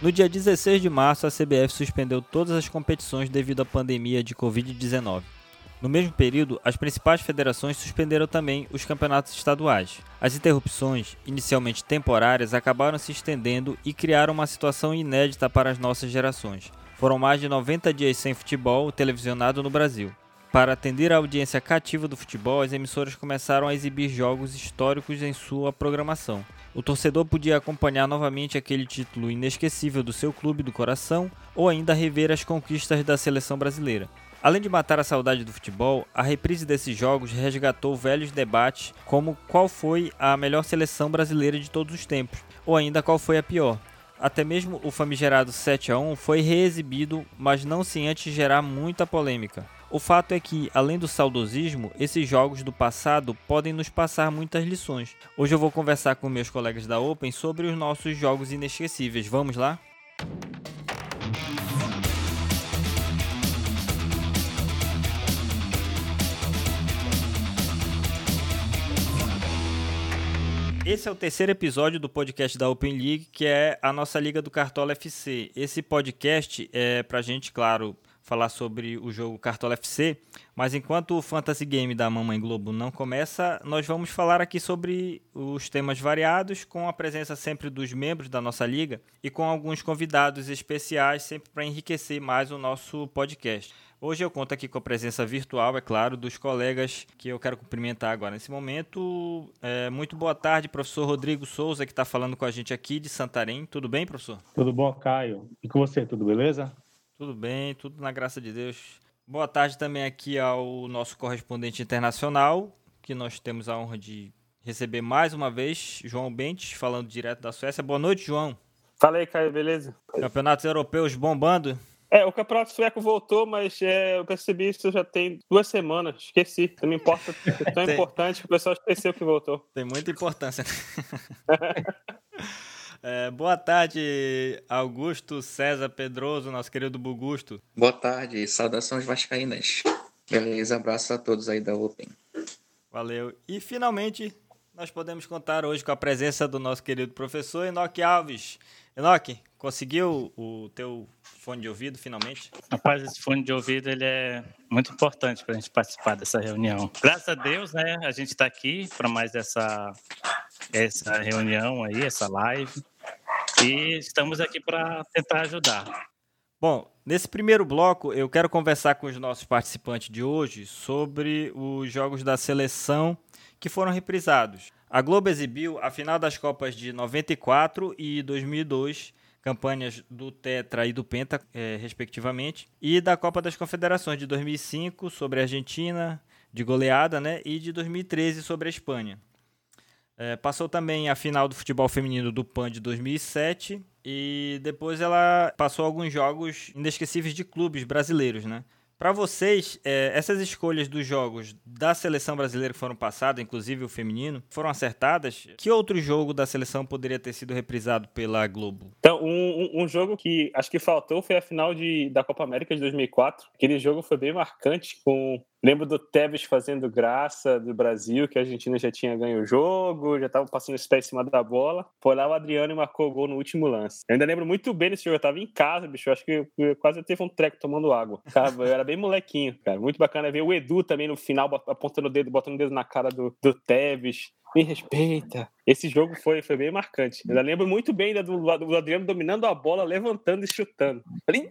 No dia 16 de março, a CBF suspendeu todas as competições devido à pandemia de Covid-19. No mesmo período, as principais federações suspenderam também os campeonatos estaduais. As interrupções, inicialmente temporárias, acabaram se estendendo e criaram uma situação inédita para as nossas gerações. Foram mais de 90 dias sem futebol televisionado no Brasil. Para atender a audiência cativa do futebol, as emissoras começaram a exibir jogos históricos em sua programação. O torcedor podia acompanhar novamente aquele título inesquecível do seu clube do coração ou ainda rever as conquistas da seleção brasileira. Além de matar a saudade do futebol, a reprise desses jogos resgatou velhos debates como qual foi a melhor seleção brasileira de todos os tempos, ou ainda qual foi a pior. Até mesmo o famigerado 7 a 1 foi reexibido, mas não sem antes gerar muita polêmica. O fato é que, além do saudosismo, esses jogos do passado podem nos passar muitas lições. Hoje eu vou conversar com meus colegas da Open sobre os nossos jogos inesquecíveis. Vamos lá? Esse é o terceiro episódio do podcast da Open League, que é a nossa Liga do Cartola FC. Esse podcast é pra gente, claro, falar sobre o jogo Cartola FC, mas enquanto o Fantasy Game da Mamãe Globo não começa, nós vamos falar aqui sobre os temas variados, com a presença sempre dos membros da nossa liga e com alguns convidados especiais, sempre para enriquecer mais o nosso podcast. Hoje eu conto aqui com a presença virtual, é claro, dos colegas que eu quero cumprimentar agora nesse momento. É, muito boa tarde, professor Rodrigo Souza, que está falando com a gente aqui de Santarém. Tudo bem, professor? Tudo bom, Caio. E com você, tudo beleza? Tudo bem, tudo na graça de Deus. Boa tarde também aqui ao nosso correspondente internacional, que nós temos a honra de receber mais uma vez, João Bentes, falando direto da Suécia. Boa noite, João. Fala aí, Caio, beleza? Campeonatos europeus bombando? É, o campeonato sueco voltou, mas é, eu percebi isso já tem duas semanas. Esqueci. Não me importa. É tão tem... importante que o pessoal esqueceu que voltou. Tem muita importância. É, boa tarde, Augusto César Pedroso, nosso querido Bugusto. Boa tarde, saudações vascaínas. Beleza, abraço a todos aí da Open. Valeu. E finalmente, nós podemos contar hoje com a presença do nosso querido professor Enoque Alves. Enoque, conseguiu o teu fone de ouvido, finalmente? Rapaz, esse fone de ouvido ele é muito importante para a gente participar dessa reunião. Graças a Deus, né? A gente está aqui para mais essa, essa reunião aí, essa live. E estamos aqui para tentar ajudar. Bom, nesse primeiro bloco eu quero conversar com os nossos participantes de hoje sobre os jogos da seleção que foram reprisados. A Globo exibiu a final das Copas de 94 e 2002 campanhas do Tetra e do Penta, é, respectivamente, e da Copa das Confederações de 2005 sobre a Argentina, de goleada, né, e de 2013 sobre a Espanha. É, passou também a final do futebol feminino do PAN de 2007 e depois ela passou alguns jogos inesquecíveis de clubes brasileiros, né? Para vocês, é, essas escolhas dos jogos da seleção brasileira que foram passadas, inclusive o feminino, foram acertadas? Que outro jogo da seleção poderia ter sido reprisado pela Globo? Então, um, um jogo que acho que faltou foi a final de, da Copa América de 2004. Aquele jogo foi bem marcante, com Lembro do Tevez fazendo graça do Brasil, que a Argentina já tinha ganho o jogo, já estava passando os pés em cima da bola. Foi lá o Adriano e marcou o gol no último lance. Eu ainda lembro muito bem desse jogo. Eu tava em casa, bicho. Eu acho que eu quase teve um treco tomando água. Cara, eu era bem molequinho, cara. Muito bacana ver o Edu também no final apontando o dedo, botando o dedo na cara do, do Tevez. Me respeita. Esse jogo foi, foi bem marcante. Eu lembro muito bem do, do Adriano dominando a bola, levantando e chutando. Falei,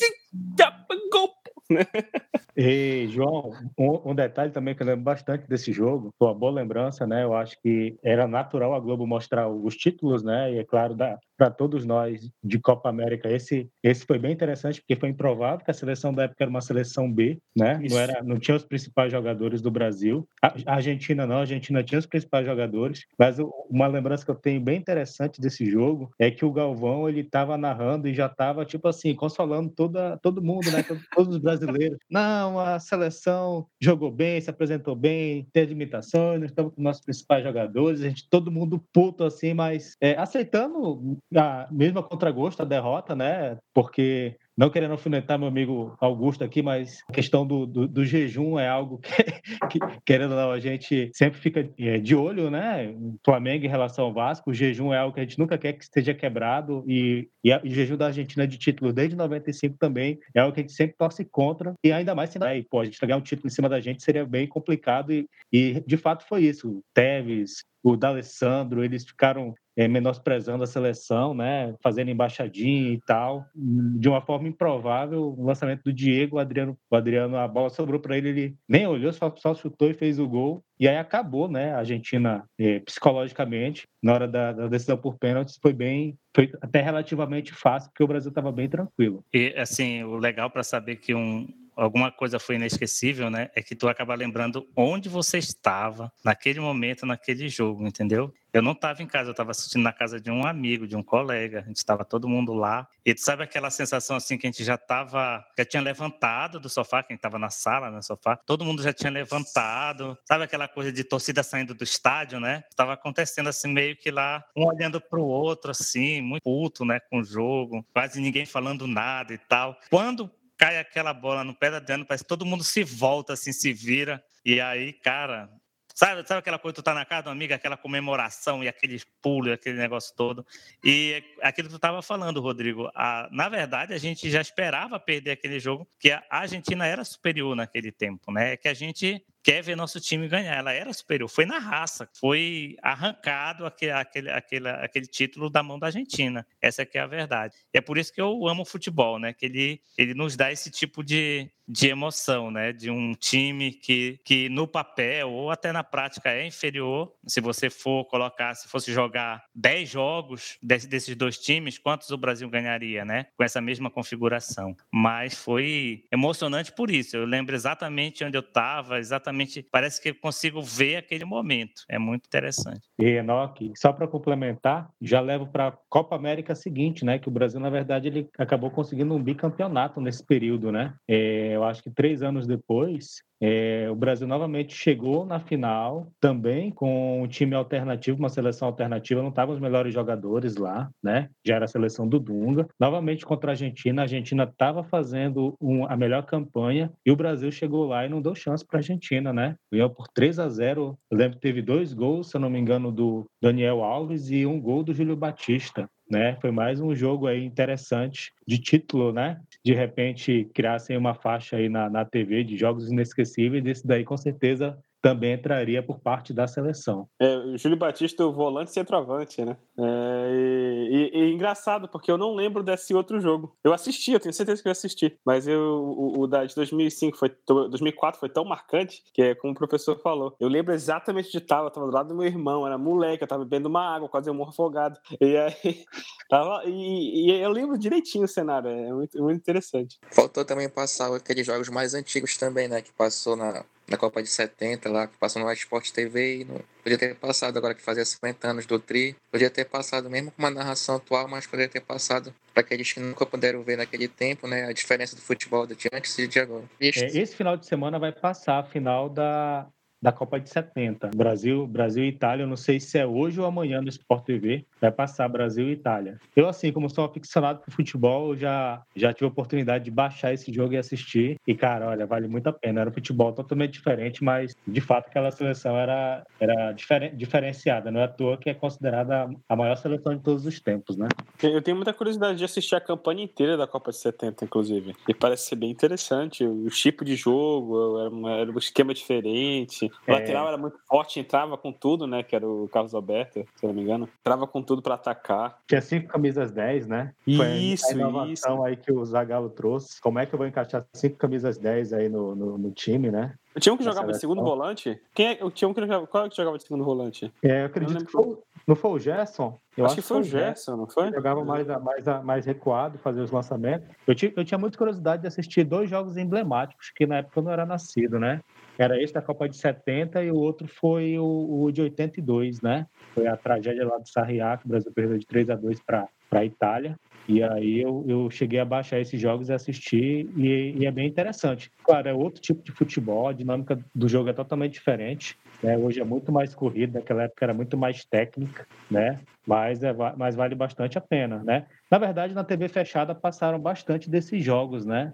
gol, e, João, um, um, detalhe também que eu lembro bastante desse jogo, uma boa lembrança, né? Eu acho que era natural a Globo mostrar os títulos, né? E é claro, para todos nós de Copa América, esse, esse foi bem interessante, porque foi improvável que a seleção da época era uma seleção B, né? Não, era, não tinha os principais jogadores do Brasil. A, a Argentina não, a Argentina tinha os principais jogadores, mas uma lembrança que eu tenho bem interessante desse jogo é que o Galvão, ele estava narrando e já estava, tipo assim, consolando toda, todo mundo, né? Todos os brasileiros. Não, a seleção jogou bem, se apresentou bem, teve imitações, estamos com nossos principais jogadores, a gente, todo mundo puto assim, mas é, aceitando a mesma contragosto a derrota, né? Porque não querendo alfinetar meu amigo Augusto aqui, mas a questão do, do, do jejum é algo que, que, querendo ou não, a gente sempre fica é, de olho, né? Flamengo em relação ao Vasco, o jejum é algo que a gente nunca quer que esteja quebrado e, e, a, e o jejum da Argentina de título desde 95 também é algo que a gente sempre torce contra e ainda mais se né, pô, a gente ganhar um título em cima da gente seria bem complicado e, e de fato foi isso. Tevez, o D'Alessandro, eles ficaram é, menosprezando a seleção, né, fazendo embaixadinha e tal, de uma forma improvável. O lançamento do Diego, o Adriano, o Adriano a bola sobrou para ele, ele nem olhou, só, só, chutou e fez o gol. E aí acabou, né, a Argentina é, psicologicamente, na hora da, da, decisão por pênaltis, foi bem, foi até relativamente fácil, porque o Brasil estava bem tranquilo. E assim, o legal para saber que um alguma coisa foi inesquecível, né? É que tu acaba lembrando onde você estava naquele momento, naquele jogo, entendeu? Eu não estava em casa, eu estava assistindo na casa de um amigo, de um colega. A gente estava todo mundo lá. E sabe aquela sensação assim que a gente já estava, já tinha levantado do sofá, quem estava na sala, no sofá, todo mundo já tinha levantado. Sabe aquela coisa de torcida saindo do estádio, né? Estava acontecendo assim meio que lá, um olhando para o outro assim, muito puto, né, com o jogo, quase ninguém falando nada e tal. Quando cai aquela bola no pé da Adriano, parece que todo mundo se volta, assim, se vira. E aí, cara, sabe, sabe aquela coisa, tu tá na casa do amigo, aquela comemoração e aquele pulo, aquele negócio todo. E aquilo que tu tava falando, Rodrigo, a, na verdade, a gente já esperava perder aquele jogo, que a Argentina era superior naquele tempo, né? Que a gente quer ver nosso time ganhar. Ela era superior, foi na raça, foi arrancado aquele, aquele, aquele, aquele título da mão da Argentina. Essa é a verdade. E é por isso que eu amo o futebol, né? Que ele, ele nos dá esse tipo de, de emoção, né? De um time que, que no papel ou até na prática é inferior. Se você for colocar, se fosse jogar 10 jogos desse, desses dois times, quantos o Brasil ganharia, né? Com essa mesma configuração. Mas foi emocionante por isso. Eu lembro exatamente onde eu estava, exatamente parece que eu consigo ver aquele momento. É muito interessante. E Enoque, só para complementar, já levo para a Copa América seguinte, né? Que o Brasil, na verdade, ele acabou conseguindo um bicampeonato nesse período, né? É, eu acho que três anos depois, é, o Brasil novamente chegou na final, também com um time alternativo, uma seleção alternativa, não estavam os melhores jogadores lá, né? Já era a seleção do Dunga. Novamente contra a Argentina, a Argentina estava fazendo um, a melhor campanha e o Brasil chegou lá e não deu chance para a Argentina, né? Ganhou por 3 a 0. Eu lembro que teve dois gols, se eu não me engano, do Daniel Alves e um gol do Júlio Batista né? Foi mais um jogo aí interessante de título, né? De repente criassem uma faixa aí na, na TV de jogos inesquecíveis, desse daí com certeza também entraria por parte da seleção. É, o Júlio Batista, o volante centroavante, né? É, e, e, e, engraçado, porque eu não lembro desse outro jogo. Eu assisti, eu tenho certeza que eu assisti, mas eu, o, o da de 2005 foi 2004 foi tão marcante que é como o professor falou. Eu lembro exatamente de tal, eu tava do lado do meu irmão, era moleque, eu tava bebendo uma água, quase eu morro afogado. E aí tava e, e eu lembro direitinho o cenário, é muito, muito interessante. Faltou também passar aqueles jogos mais antigos também, né, que passou na na Copa de 70 lá, que passou no Sport TV não, podia ter passado agora que fazia 50 anos do Tri, podia ter passado mesmo com uma narração atual, mas poderia ter passado para aqueles que nunca puderam ver naquele tempo, né, a diferença do futebol de antes e de agora. É, esse final de semana vai passar a final da da Copa de 70. Brasil, Brasil e Itália, eu não sei se é hoje ou amanhã no Sport TV, vai passar Brasil e Itália. Eu, assim, como sou aficionado por futebol, já, já tive a oportunidade de baixar esse jogo e assistir. E, cara, olha, vale muito a pena. Era um futebol totalmente diferente, mas, de fato, aquela seleção era, era diferen, diferenciada. Não é à toa que é considerada a maior seleção de todos os tempos, né? Eu tenho muita curiosidade de assistir a campanha inteira da Copa de 70, inclusive. E parece ser bem interessante. O tipo de jogo, era, era um esquema diferente. O lateral é... era muito forte, entrava com tudo, né? Que era o Carlos Alberto, se eu não me engano. Entrava com tudo para atacar. Tinha cinco camisas 10, né? Foi isso, a inovação isso. aí que o Zagallo trouxe. Como é que eu vou encaixar cinco camisas 10 aí no, no, no time, né? Tinha um que jogava de segundo volante? Quem é, tinha um que jogava, qual é que jogava de segundo volante? É, eu acredito que foi, não foi o Gerson? Eu acho, acho que foi o Gerson, não foi? Jogava mais, mais, mais recuado, fazia os lançamentos. Eu eu tinha muita curiosidade de assistir dois jogos emblemáticos, que na época eu não era nascido, né? Era esse da Copa de 70 e o outro foi o, o de 82, né? Foi a tragédia lá do Sarriá, que o Brasil perdeu de 3 a 2 para a Itália. E aí eu, eu cheguei a baixar esses jogos e assistir, e, e, é bem interessante. Claro, é outro tipo de futebol, a dinâmica do jogo é totalmente diferente. Né? Hoje é muito mais corrida, naquela época era muito mais técnica, né? Mas, é, mas vale bastante a pena, né? Na verdade, na TV fechada passaram bastante desses jogos, né?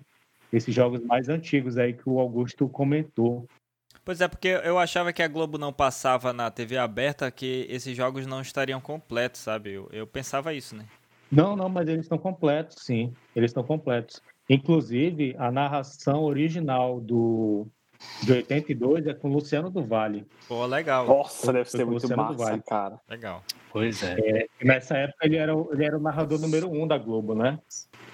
Esses jogos mais antigos aí que o Augusto comentou. Pois é, porque eu achava que a Globo não passava na TV aberta, que esses jogos não estariam completos, sabe? Eu, eu pensava isso, né? Não, não, mas eles estão completos, sim. Eles estão completos. Inclusive, a narração original do de 82 é com Luciano do Vale. Pô, legal. Nossa, deve ser muito Luciano massa, Vale. cara. Legal. Pois é. é. Nessa época ele era, ele era o narrador número um da Globo, né?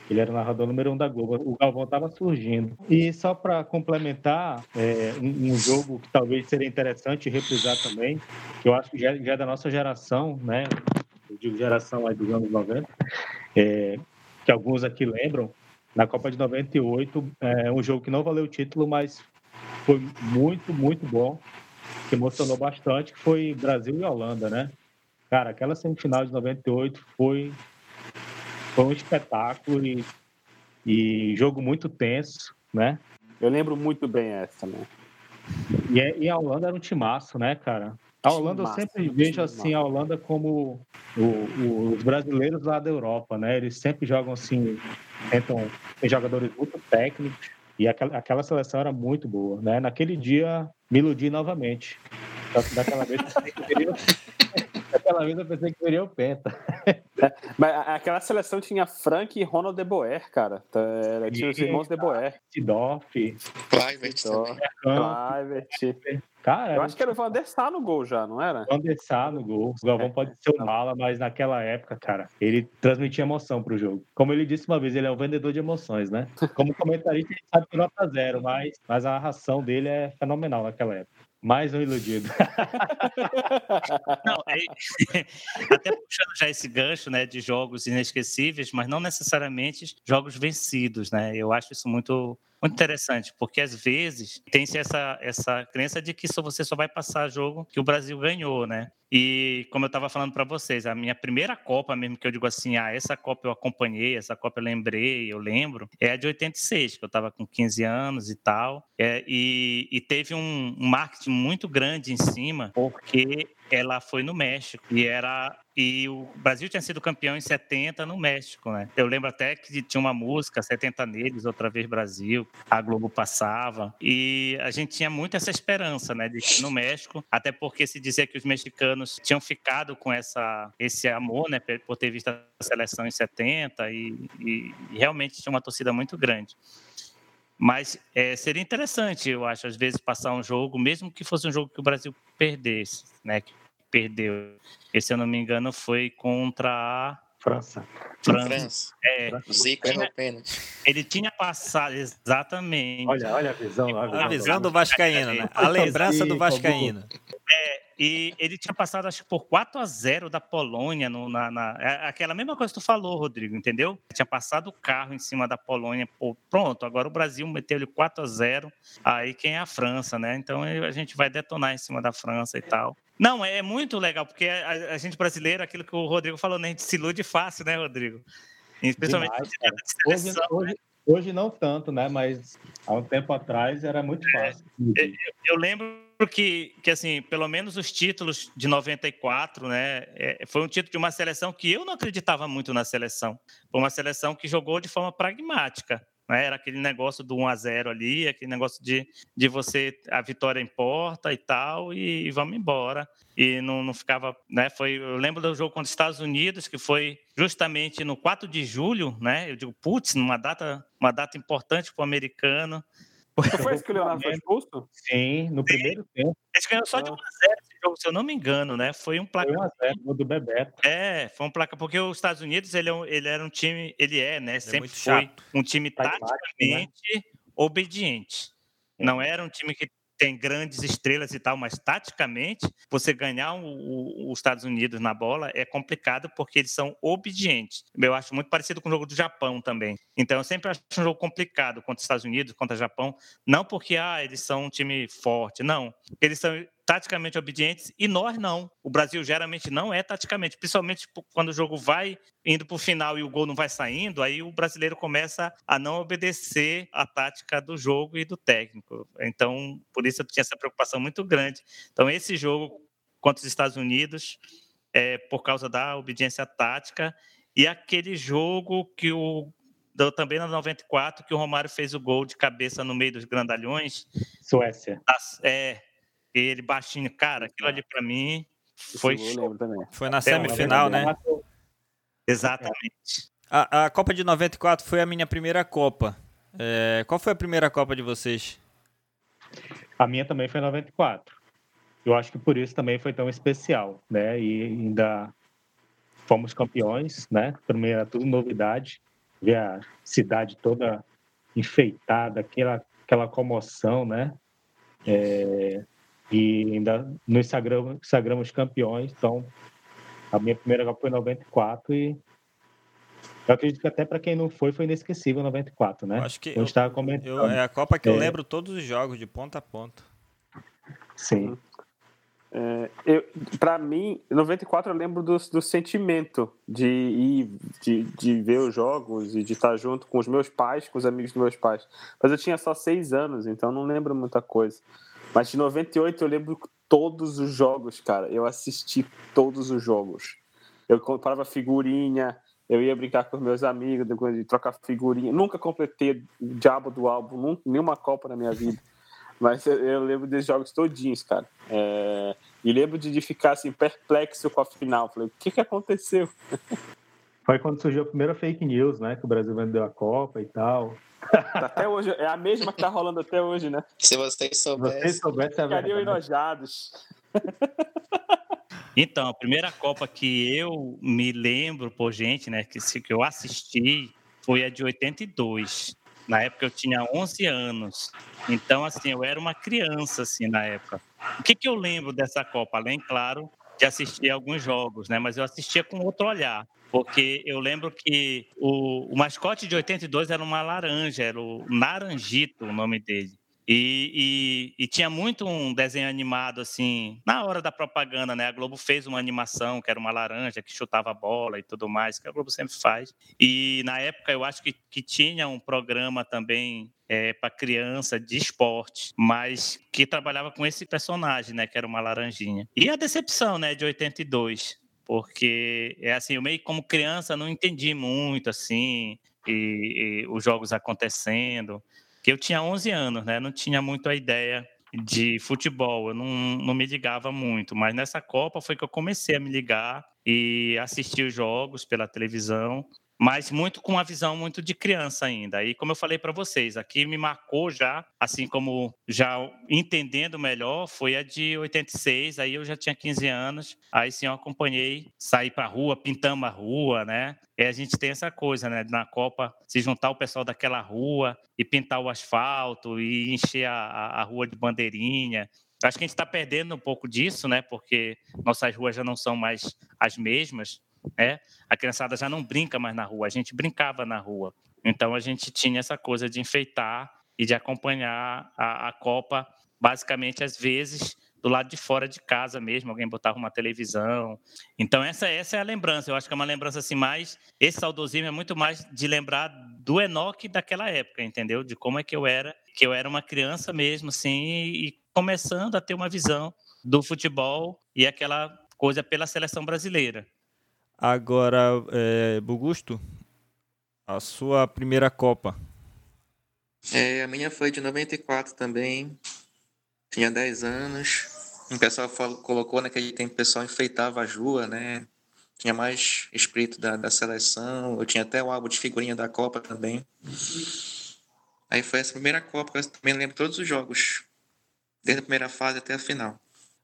Ele era o narrador número um da Globo. O Galvão estava surgindo. E só para complementar, é, um, um, jogo que talvez seria interessante reprisar também, que eu acho que já, já é da nossa geração, né? Eu digo geração aí dos anos 90, é, que alguns aqui lembram, na Copa de 98, é um jogo que não valeu o título, mas foi muito, muito bom, que emocionou bastante, que foi Brasil e Holanda, né? Cara, aquela semifinal de 98 foi foi um espetáculo e, e jogo muito tenso, né? Eu lembro muito bem essa também. E, é, e a Holanda era um timaço, né, cara? A Holanda, eu sempre vejo assim, a Holanda como o, o, os brasileiros lá da Europa, né? Eles sempre jogam assim, tentam, tem jogadores muito técnicos, e aquela, aquela seleção era muito boa, né? Naquele dia, me iludi novamente. Daquela vez, eu pensei que seria o Penta. É, mas aquela seleção tinha Frank e Ronald de Boer, cara. Tá, era, tinha os irmãos de Boer. Tidorf. Clivert. Clivert. Cara, eu acho que era o Van der Sar no gol já, não era? Van der Sar no gol. O Galvão é. pode ser o mala, mas naquela época, cara, ele transmitia emoção pro jogo. Como ele disse uma vez, ele é um vendedor de emoções, né? Como comentarista, ele sabe que nota zero, mas, mas a narração dele é fenomenal naquela época. Mais um iludido. Não, é, até puxando já esse gancho né, de jogos inesquecíveis, mas não necessariamente jogos vencidos. Né? Eu acho isso muito, muito interessante, porque às vezes tem-se essa, essa crença de que só você só vai passar jogo que o Brasil ganhou, né? E como eu estava falando para vocês, a minha primeira Copa mesmo que eu digo assim, ah, essa Copa eu acompanhei, essa Copa eu lembrei, eu lembro, é a de 86, que eu estava com 15 anos e tal, é, e, e, teve um, um marketing muito grande em cima, porque ela foi no México e era e o Brasil tinha sido campeão em 70 no México, né? Eu lembro até que tinha uma música 70 neles, outra vez Brasil, a Globo passava e a gente tinha muito essa esperança, né, de que no México, até porque se dizia que os mexicanos tinham ficado com essa esse amor, né, por ter visto a seleção em 70 e, e, e realmente tinha uma torcida muito grande. Mas é, seria interessante, eu acho, às vezes passar um jogo, mesmo que fosse um jogo que o Brasil perdesse, né? Que perdeu. Esse, se eu não me engano, foi contra a França. França. França. É. Zico errou pênalti. Ele tinha passado, exatamente. Olha, olha a visão. A visão, a visão do Vascaíno, né? A lembrança do Vascaíno. É, e ele tinha passado, acho que por 4 a 0 da Polônia, no, na, na, é, aquela mesma coisa que tu falou, Rodrigo, entendeu? Ele tinha passado o carro em cima da Polônia. Pô, pronto, agora o Brasil meteu ele 4 a 0 Aí quem é a França, né? Então a gente vai detonar em cima da França e tal. Não, é muito legal, porque a, a, gente brasileiro, aquilo que o Rodrigo falou, né? A gente se ilude fácil, né, Rodrigo? Especialmente hoje, né? hoje, hoje, não tanto, né? Mas há um tempo atrás era muito é, fácil. É, eu, eu, lembro que, que, assim, pelo menos os títulos de 94, né? É, foi um título de uma seleção que eu não acreditava muito na seleção. Foi uma seleção que jogou de forma pragmática. Né? Era aquele negócio do 1 a 0 ali, aquele negócio de, de você, a vitória importa e tal, e, e vamos embora. E não, não ficava, né? Foi, eu lembro do jogo contra os Estados Unidos, que foi justamente no 4 de julho, né? Eu digo, putz, numa data, uma data importante para o americano. Foi esse que o Leonardo foi expulso? Sim, no primeiro Sim. tempo. Eles ganhou só de 1 a 0 esse jogo, se eu não me engano, né? Foi um placar. Foi 1 a 0 do Bebeto. É, foi um placar porque os Estados Unidos ele, é ele era um time, ele é, né? Ele é Sempre é foi chato. um time né? taticamente né? obediente. Não era um time que tem grandes estrelas e tal, mas taticamente, você ganhar os Estados Unidos na bola é complicado porque eles são obedientes. Eu acho muito parecido com o jogo do Japão também. Então, eu sempre acho um jogo complicado contra os Estados Unidos, contra o Japão, não porque ah, eles são um time forte, não. Eles são taticamente obedientes e nós não. O Brasil geralmente não é taticamente, principalmente quando o jogo vai indo para o final e o gol não vai saindo, aí o brasileiro começa a não obedecer a tática do jogo e do técnico. Então, por isso eu tinha essa preocupação muito grande. Então, esse jogo contra os Estados Unidos, é por causa da obediência tática, e aquele jogo que o também na 94, que o Romário fez o gol de cabeça no meio dos grandalhões. Suécia. É, ele baixinho, cara, aquilo ali para mim foi Foi na semifinal, né? Exatamente. A, a, Copa de 94 foi a minha primeira Copa. É, qual foi a primeira Copa de vocês? A minha também foi 94. Eu acho que por isso também foi tão especial, né? E ainda fomos campeões, né? Primeiro tudo novidade, ver a cidade toda enfeitada, aquela aquela comoção, né? É, e ainda nos sagramos, sagramos campeões. Então, a minha primeira Copa foi em 94 e eu acredito que até para quem não foi, foi inesquecível 94, né? acho que eu, estava comentando. Eu, é a Copa que é, eu lembro todos os jogos, de ponta a ponta. Sim. É, para mim, 94 eu lembro do, do sentimento de ir, de, de ver os jogos e de estar junto com os meus pais, com os amigos dos meus pais. Mas eu tinha só seis anos, então não lembro muita coisa. Mas de 98 eu lembro todos os jogos, cara. Eu assisti todos os jogos. Eu comprava figurinha, eu ia brincar com meus amigos, de trocar figurinha. Nunca completei o diabo do álbum, nenhuma Copa na minha vida. Mas eu, eu lembro desses jogos todinhos, cara. É... E lembro de, de, ficar assim, perplexo com a final. Falei, o que, que aconteceu? Foi quando surgiu a primeira fake news, né? Que o Brasil vendeu a Copa e tal. Até hoje, é a mesma que tá rolando até hoje, né? Se vocês soubessem. Vocês soubessem Ficariam enojados. Então, a primeira Copa que eu me lembro, por gente, né, que, que eu assisti foi a de 82. Na época eu tinha 11 anos. Então, assim, eu era uma criança, assim, na época. O que, que eu lembro dessa Copa? Além, claro, de assistir alguns jogos, né? Mas eu assistia com outro olhar porque eu lembro que o, o mascote de 82 era uma laranja, era o Naranjito o nome dele. E, e, e, tinha muito um desenho animado, assim, na hora da propaganda, né? A Globo fez uma animação que era uma laranja que chutava a bola e tudo mais, que a Globo sempre faz. E na época eu acho que, que tinha um programa também é, para criança de esporte, mas que trabalhava com esse personagem, né? Que era uma laranjinha. E a decepção, né? De 82 porque é assim, eu meio como criança não entendi muito assim e, e, os jogos acontecendo, que eu tinha 11 anos, né? Não tinha muito a ideia de futebol, eu não, não me ligava muito, mas nessa Copa foi que eu comecei a me ligar e assistir os jogos pela televisão mas muito com uma visão muito de criança ainda. E como eu falei para vocês, aqui me marcou já, assim como já entendendo melhor, foi a de 86, aí eu já tinha 15 anos, aí sim eu acompanhei, sair para rua, pintamos a rua, né? E a gente tem essa coisa, né? Na Copa, se juntar o pessoal daquela rua e pintar o asfalto e encher a, a rua de bandeirinha. Acho que a gente está perdendo um pouco disso, né? Porque nossas ruas já não são mais as mesmas né? A criançada já não brinca mais na rua, a gente brincava na rua. Então a gente tinha essa coisa de enfeitar e de acompanhar a, a Copa, basicamente às vezes do lado de fora de casa mesmo, alguém botava uma televisão. Então essa essa é a lembrança. Eu acho que é uma lembrança assim mais esse saudosismo é muito mais de lembrar do Enoque daquela época, entendeu? De como é que eu era, que eu era uma criança mesmo assim e começando a ter uma visão do futebol e aquela coisa pela seleção brasileira. Agora, é, Bugusto, a sua primeira Copa. É, a minha foi de 94 também. Tinha 10 anos. O pessoal falou, colocou naquele tempo, o pessoal enfeitava a rua, né? Tinha mais espírito da, da seleção. Eu tinha até o álbum de figurinha da Copa também. Aí foi essa primeira Copa, eu também lembro todos os jogos. Desde a primeira fase até a final.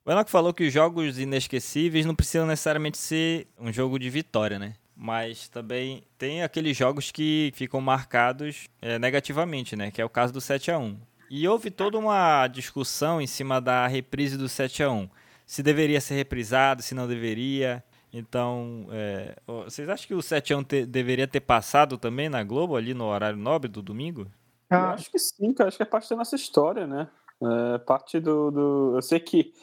O Enoch falou que os jogos inesquecíveis não precisam necessariamente ser um jogo de vitória, né? Mas também tem aqueles jogos que ficam marcados é, negativamente, né? Que é o caso do 7 a 1 E houve toda uma discussão em cima da reprise do 7 a 1 Se deveria ser reprisado, se não deveria. Então, é, vocês acham que o 7 a 1 te, deveria ter passado também na Globo, ali no horário nobre do domingo? Ah, acho que sim, cara. Acho que é parte da nossa história, né? É parte do, do. Eu sei que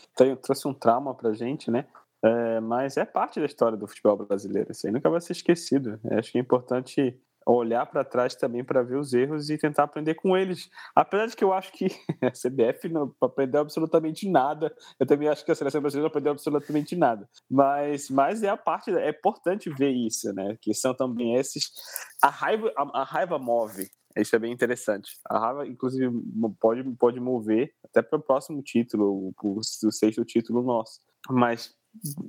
trouxe um trauma pra gente, né? É, mas é parte da história do futebol brasileiro. Isso aí nunca vai ser esquecido. Eu acho que é importante olhar para trás também para ver os erros e tentar aprender com eles. Apesar de que eu acho que a CBF não aprendeu absolutamente nada, eu também acho que a seleção brasileira não aprendeu absolutamente nada. Mas, mas é a parte, é importante ver isso, né? Que são também esses. A raiva, a, a raiva move. Isso é bem interessante. A raiva, inclusive, pode, pode mover até para o próximo título, o, o sexto título nosso. Mas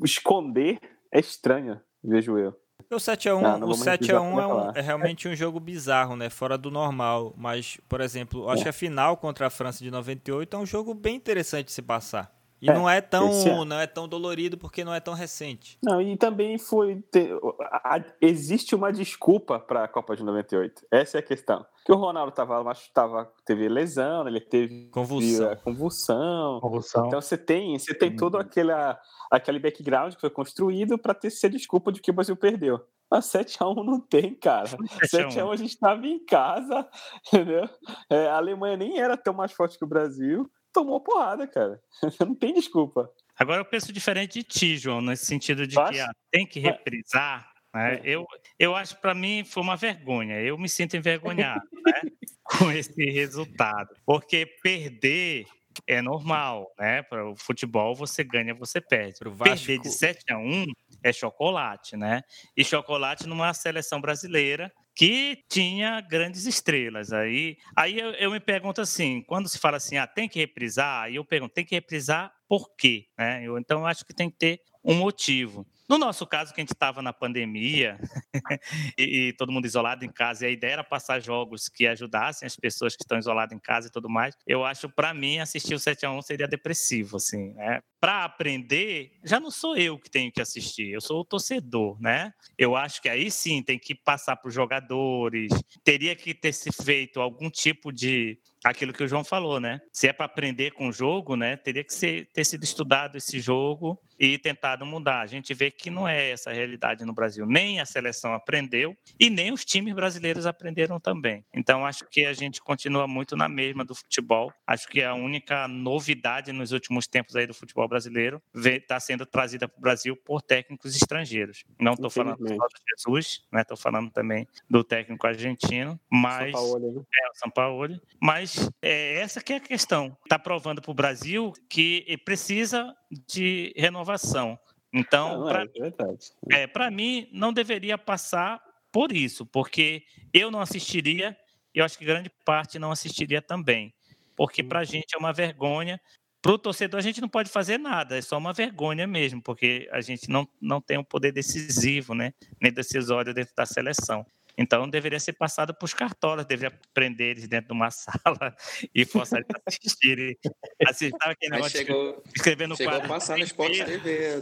esconder é estranho, vejo eu. O 7x1, ah, o 7 é, um, é, realmente um jogo bizarro, né? Fora do normal. Mas, por exemplo, acho é. que a final contra a França de 98 é um jogo bem interessante de se passar. E é, não é tão é. não é tão dolorido porque não é tão recente. Não, e também foi a, a, existe uma desculpa para a Copa de 98. Essa é a questão. Que o Ronaldo tava, tava teve lesão, ele teve convulsão. Teve, convulsão. convulsão. Então você tem, você tem hum. todo aquele aquele background que foi construído para ter ser desculpa de que o Brasil perdeu. Mas 7x1 não tem, cara. 7x1 a gente estava em casa, entendeu? É, a Alemanha nem era tão mais forte que o Brasil tomou porrada, cara. Não tem desculpa. Agora eu penso diferente de ti, João, nesse sentido de que ah, tem que reprisar. Né? É. Eu, eu acho para mim foi uma vergonha. Eu me sinto envergonhado né? com esse resultado, porque perder é normal, né? Para o futebol você ganha, você perde. Vasco... Perder de 7 a 1 é chocolate, né? E chocolate numa seleção brasileira que tinha grandes estrelas. Aí, aí eu, eu, me pergunto assim, quando se fala assim, ah, tem que reprisar, aí eu pergunto, tem que reprisar por quê? Né? Eu, então, eu acho que tem que ter um motivo. No nosso caso, que a gente estava na pandemia e, e, todo mundo isolado em casa, e a ideia era passar jogos que ajudassem as pessoas que estão isoladas em casa e tudo mais, eu acho, para mim, assistir o 7 a 1 seria depressivo, assim, né? Para aprender, já não sou eu que tenho que assistir, eu sou o torcedor, né? Eu acho que aí sim tem que passar para os jogadores, teria que ter se feito algum tipo de aquilo que o João falou, né? Se é para aprender com o jogo, né, teria que ser, ter sido estudado esse jogo e tentado mudar. A gente vê que não é essa a realidade no Brasil. Nem a seleção aprendeu e nem os times brasileiros aprenderam também. Então, acho que a gente continua muito na mesma do futebol. Acho que a única novidade nos últimos tempos aí do futebol brasileiro está sendo trazida para o Brasil por técnicos estrangeiros. Não estou falando só do Jesus, né? Estou falando também do técnico argentino, mas São Paulo, né? é o São Paulo. Mas é essa que é a questão. Está provando para o Brasil que precisa de renovação. Então, para é, é mim, não deveria passar por isso, porque eu não assistiria, e eu acho que grande parte não assistiria também. Porque para a gente é uma vergonha. Para o torcedor, a gente não pode fazer nada, é só uma vergonha mesmo, porque a gente não, não tem um poder decisivo, né? nem decisório dentro da seleção. Então deveria ser passado para os cartolas, deveria prender eles dentro de uma sala e forçar eles a assistirem. Assistir aquele negócio chegou, de escrever no chegou quadro. passar no Sport TV,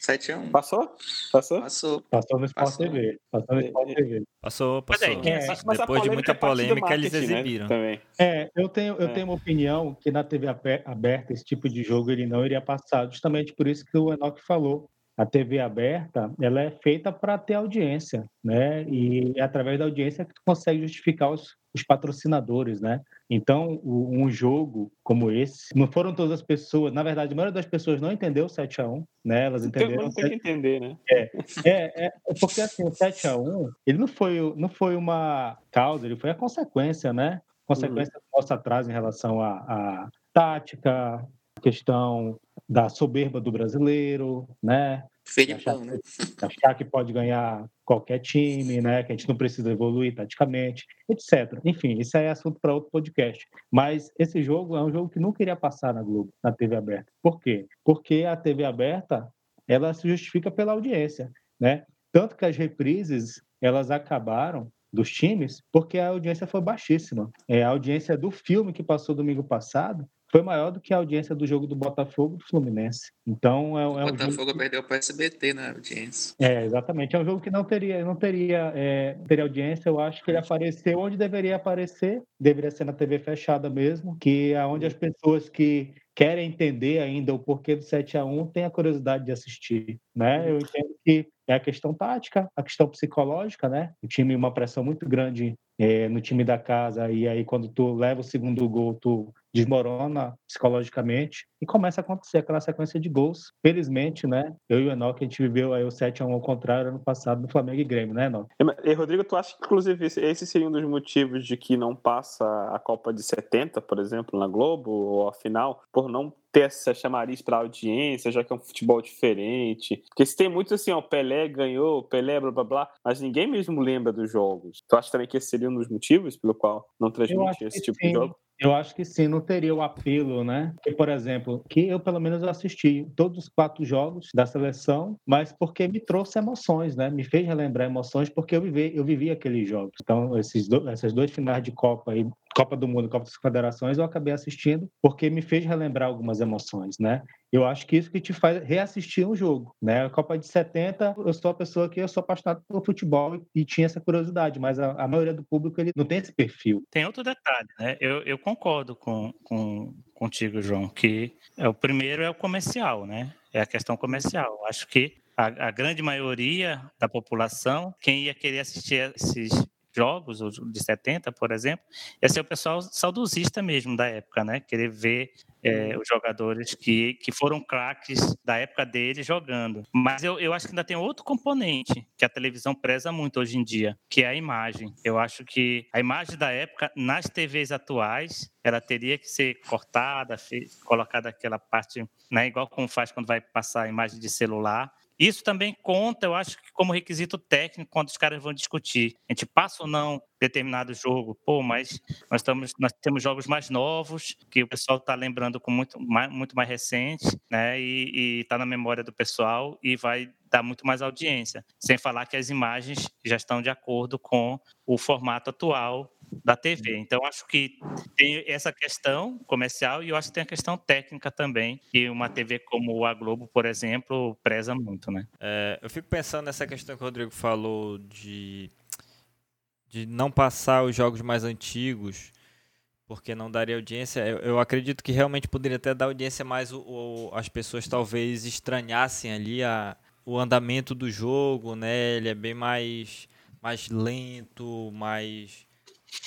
7 a 1. Passou? Passou? Passou. Passou no Sport passou. TV. Passou no Sport TV. Passou, passou. Mas, é, mas Depois de muita polêmica, eles né, exibiram. Né? Também. É, eu tenho, eu é. tenho uma opinião que na TV aberta, esse tipo de jogo ele não iria passar, justamente por isso que o Enoch falou a TV aberta ela é feita para ter audiência, né? E é através da audiência que tu consegue justificar os, os patrocinadores, né? Então, o, um jogo como esse, não foram todas as pessoas, na verdade, a maioria das pessoas não entendeu o 7 a 1 né? Elas entenderam. Tem, tem que entender, né? É, é, é, porque assim, o 7 a 1 ele não foi, não foi uma causa, ele foi a consequência, né? Consequência uhum. nossa atrás em relação à tática, questão da soberba do brasileiro, né? Felipão, né? Achar que pode ganhar qualquer time, né? Que a gente não precisa evoluir taticamente, etc. Enfim, isso é assunto para outro podcast. Mas esse jogo é um jogo que não queria passar na Globo, na TV aberta. Por quê? Porque a TV aberta ela se justifica pela audiência, né? Tanto que as reprises elas acabaram dos times porque a audiência foi baixíssima. É, a audiência do filme que passou domingo passado foi maior do que a audiência do jogo do Botafogo do Fluminense. Então é, é o Botafogo um perdeu para o SBT na audiência. É, exatamente. É um jogo que não teria, não teria, é, teria audiência. Eu acho que ele apareceu onde deveria aparecer. Deveria ser na TV fechada mesmo, que é onde as pessoas que querem entender ainda o porquê do 7 a 1 têm a curiosidade de assistir, né? Eu entendo que é a questão tática, a questão psicológica, né? O time uma pressão muito grande é, no time da casa e aí quando tu leva o segundo gol, tu desmorona psicologicamente e começa a acontecer aquela sequência de gols. Felizmente, né? Eu e o Enoch, a gente viveu aí o 7 a 1 ao contrário ano passado no Flamengo e Grêmio, né, Enoch? E, Rodrigo, tu acha que, inclusive, esse seria um dos motivos de que não passa a Copa de 70, por exemplo, na Globo, ou a final, por não ter essa chamariz para audiência, já que é um futebol diferente. Porque se tem muito assim, ó, o Pelé ganhou, Pelé, blá blá blá, mas ninguém mesmo lembra dos jogos. Tu acha também que esse seria um dos motivos pelo qual não transmite esse tipo sim. de jogo? Eu acho que sim, não teria o apelo, né? Que, por exemplo, que eu pelo menos assisti todos os quatro jogos da seleção, mas porque me trouxe emoções, né? Me fez relembrar emoções porque eu vivi, eu vivi aqueles jogos. Então, esses do, essas duas finais de Copa aí, Copa do Mundo, Copa das Federações, eu acabei assistindo porque me fez relembrar algumas emoções, né? Eu acho que isso que te faz reassistir um jogo, né? A Copa de 70, eu sou a pessoa que eu sou apaixonado pelo futebol e, tinha essa curiosidade, mas a, a, maioria do público ele não tem esse perfil. Tem outro detalhe, né? Eu, eu concordo com, com contigo, João, que é, o primeiro é o comercial, né? É a questão comercial. Acho que a, a, grande maioria da população, quem ia querer assistir esses jogos, de 70, por exemplo, ia ser o pessoal saudosista mesmo da época, né? Querer ver é, os jogadores que, que foram craques da época dele jogando. Mas eu, eu acho que ainda tem outro componente que a televisão preza muito hoje em dia, que é a imagem. Eu acho que a imagem da época, nas TVs atuais, ela teria que ser cortada, colocada aquela parte, né, igual como faz quando vai passar a imagem de celular, isso também conta, eu acho como requisito técnico quando os caras vão discutir. A gente passa ou não determinado jogo, pô, mas nós, estamos, nós temos jogos mais novos que o pessoal está lembrando com muito mais, muito mais recente, né? E está na memória do pessoal e vai dar muito mais audiência. Sem falar que as imagens já estão de acordo com o formato atual da TV. Então, acho que tem essa questão comercial e eu acho que tem a questão técnica também, que uma TV como a Globo, por exemplo, preza muito, né? É, eu fico pensando nessa questão que o Rodrigo falou de, de não passar os jogos mais antigos porque não daria audiência. Eu, eu, acredito que realmente poderia até dar audiência, mas o, o, as pessoas talvez estranhassem ali a, o andamento do jogo, né? Ele é bem mais, mais lento, mais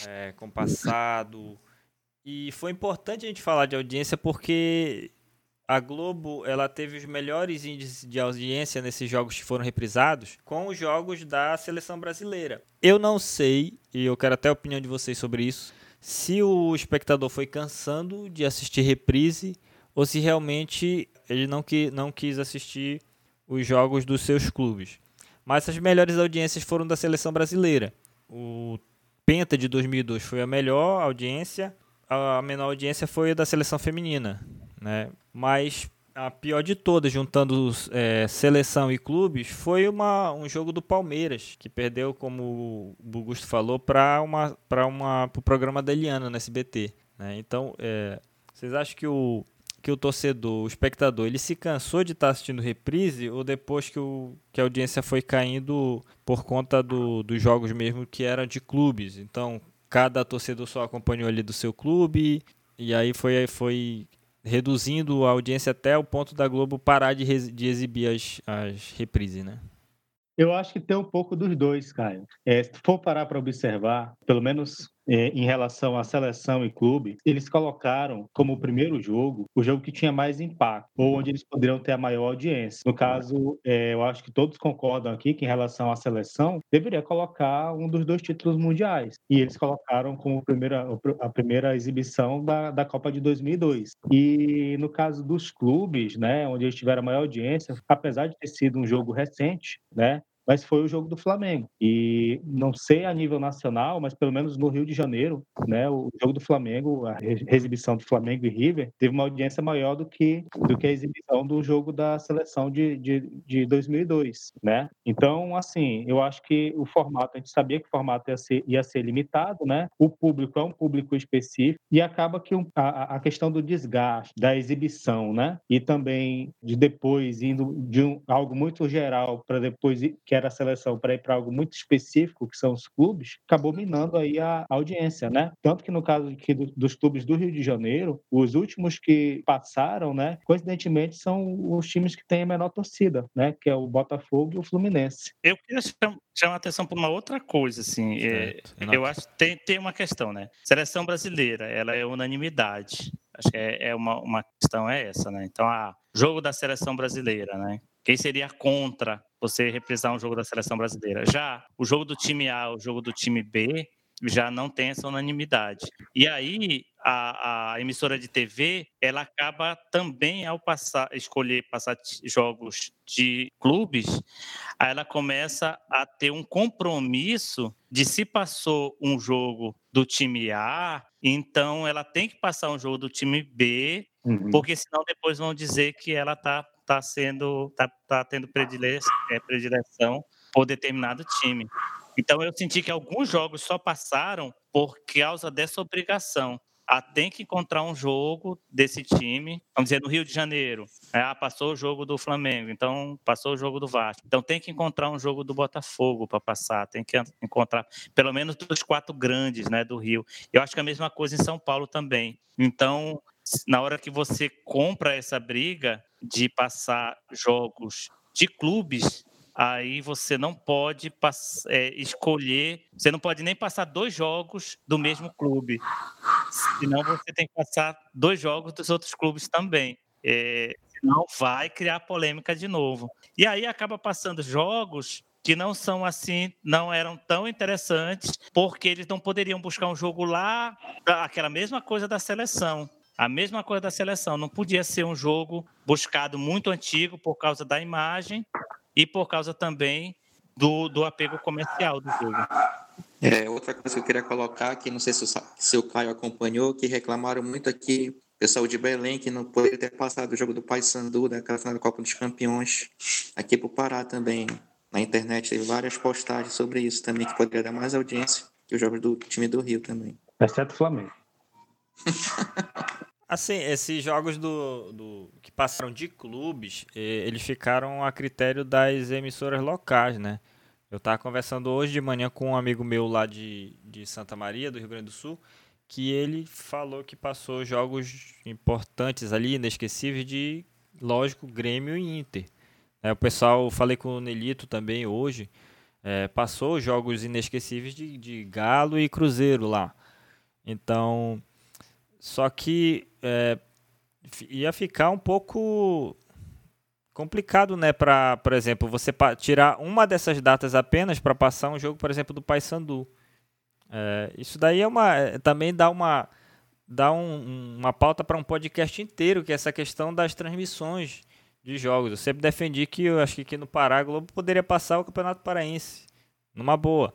é, compassado. E foi importante a gente falar de audiência porque a Globo ela teve os melhores índices de audiência nesses jogos que foram reprisados com os jogos da seleção brasileira. Eu não sei, e eu quero até a opinião de vocês sobre isso, se o espectador foi cansando de assistir reprise ou se realmente ele não, que, não quis assistir os jogos dos seus clubes. Mas as melhores audiências foram da seleção brasileira. O Penta de 2002 foi a melhor audiência, a menor audiência foi a da seleção feminina, né? Mas a pior de todas, juntando é, seleção e clubes, foi uma, um jogo do Palmeiras, que perdeu, como o Bugusto falou, para uma, uma, o programa da Eliana no SBT. Né? Então, é, vocês acham que o, que o torcedor, o espectador, ele se cansou de estar assistindo reprise ou depois que, o, que a audiência foi caindo por conta do, dos jogos mesmo que eram de clubes? Então, cada torcedor só acompanhou ali do seu clube e aí foi, foi reduzindo a audiência até o ponto da Globo parar de, de exibir as, as reprises, né? Eu acho que tem um pouco dos dois, Caio. É, se for parar para observar, pelo menos é, em relação à seleção e clube, eles colocaram como primeiro jogo o jogo que tinha mais impacto, ou onde eles poderiam ter a maior audiência. No caso, é, eu acho que todos concordam aqui que em relação à seleção, deveria colocar um dos dois títulos mundiais. E eles colocaram como primeira, a primeira exibição da, da Copa de 2002. E no caso dos clubes, né, onde eles tiveram a maior audiência, apesar de ter sido um jogo recente, né, mas foi o jogo do Flamengo. E não sei a nível nacional, mas pelo menos no Rio de Janeiro, né, o jogo do Flamengo, a exibição do Flamengo e River, teve uma audiência maior do que, do que a exibição do jogo da seleção de, de, de 2002, né? Então, assim, eu acho que o formato, a gente sabia que o formato ia ser, ia ser limitado, né? O público é um público específico e acaba que um, a, a questão do desgaste, da exibição, né? E também de depois indo de um, algo muito geral para depois que que era a seleção, para ir para algo muito específico, que são os clubes, acabou minando aí a audiência, né? Tanto que no caso aqui do, dos clubes do Rio de Janeiro, os últimos que passaram, né, coincidentemente são os times que têm a menor torcida, né, que é o Botafogo e o Fluminense. Eu queria chamar a atenção para uma outra coisa, assim, é, eu acho que tem, tem uma questão, né? Seleção brasileira, ela é unanimidade. Acho que é, é uma, uma questão é essa, né? Então, a jogo da seleção brasileira, né? Quem seria contra você reprisar um jogo da seleção brasileira? Já o jogo do time A, o jogo do time B, já não tem essa unanimidade. E aí a, a, emissora de TV ela acaba também ao passar escolher passar jogos de clubes, aí ela começa a ter um compromisso de se passou um jogo do time A, então ela tem que passar um jogo do time B, uhum. porque senão depois vão dizer que ela tá tá sendo tá, tá tendo predileção, é, predileção por determinado time. Então eu senti que alguns jogos só passaram por causa dessa obrigação. Ah, tem que encontrar um jogo desse time, vamos dizer, no Rio de Janeiro. É, ah, passou o jogo do Flamengo, então passou o jogo do Vasco. Então tem que encontrar um jogo do Botafogo para passar, tem que encontrar pelo menos dos quatro grandes né, do Rio. Eu acho que é a mesma coisa em São Paulo também. Então, na hora que você compra essa briga de passar jogos de clubes, aí você não pode é, escolher, você não pode nem passar dois jogos do mesmo clube, senão você tem que passar dois jogos dos outros clubes também. É, senão vai criar polêmica de novo. E aí acaba passando jogos que não são assim, não eram tão interessantes, porque eles não poderiam buscar um jogo lá, aquela mesma coisa da seleção. A mesma coisa da seleção, não podia ser um jogo buscado muito antigo por causa da imagem e por causa também do, do apego comercial do jogo. É, outra coisa que eu queria colocar aqui, não sei se o, se o Caio acompanhou, que reclamaram muito aqui, pessoal de Belém, que não poderia ter passado o jogo do Paysandu, daquela final da Copa dos Campeões, aqui para o Pará também. Na internet teve várias postagens sobre isso também, que poderia dar mais audiência que os jogos do time do Rio também. Exceto o Flamengo. Assim, esses jogos do, do que passaram de clubes, eles ficaram a critério das emissoras locais, né? Eu estava conversando hoje de manhã com um amigo meu lá de, de Santa Maria, do Rio Grande do Sul, que ele falou que passou jogos importantes ali, inesquecíveis, de, lógico, Grêmio e Inter. É, o pessoal, falei com o Nelito também hoje, é, passou jogos inesquecíveis de, de Galo e Cruzeiro lá. Então, só que é, ia ficar um pouco complicado, né? Para, por exemplo, você tirar uma dessas datas apenas para passar um jogo, por exemplo, do Paysandu. É, isso daí é uma, é, também dá uma, dá um, uma pauta para um podcast inteiro, que é essa questão das transmissões de jogos. Eu sempre defendi que eu acho que aqui no Pará a Globo poderia passar o Campeonato Paraense numa boa,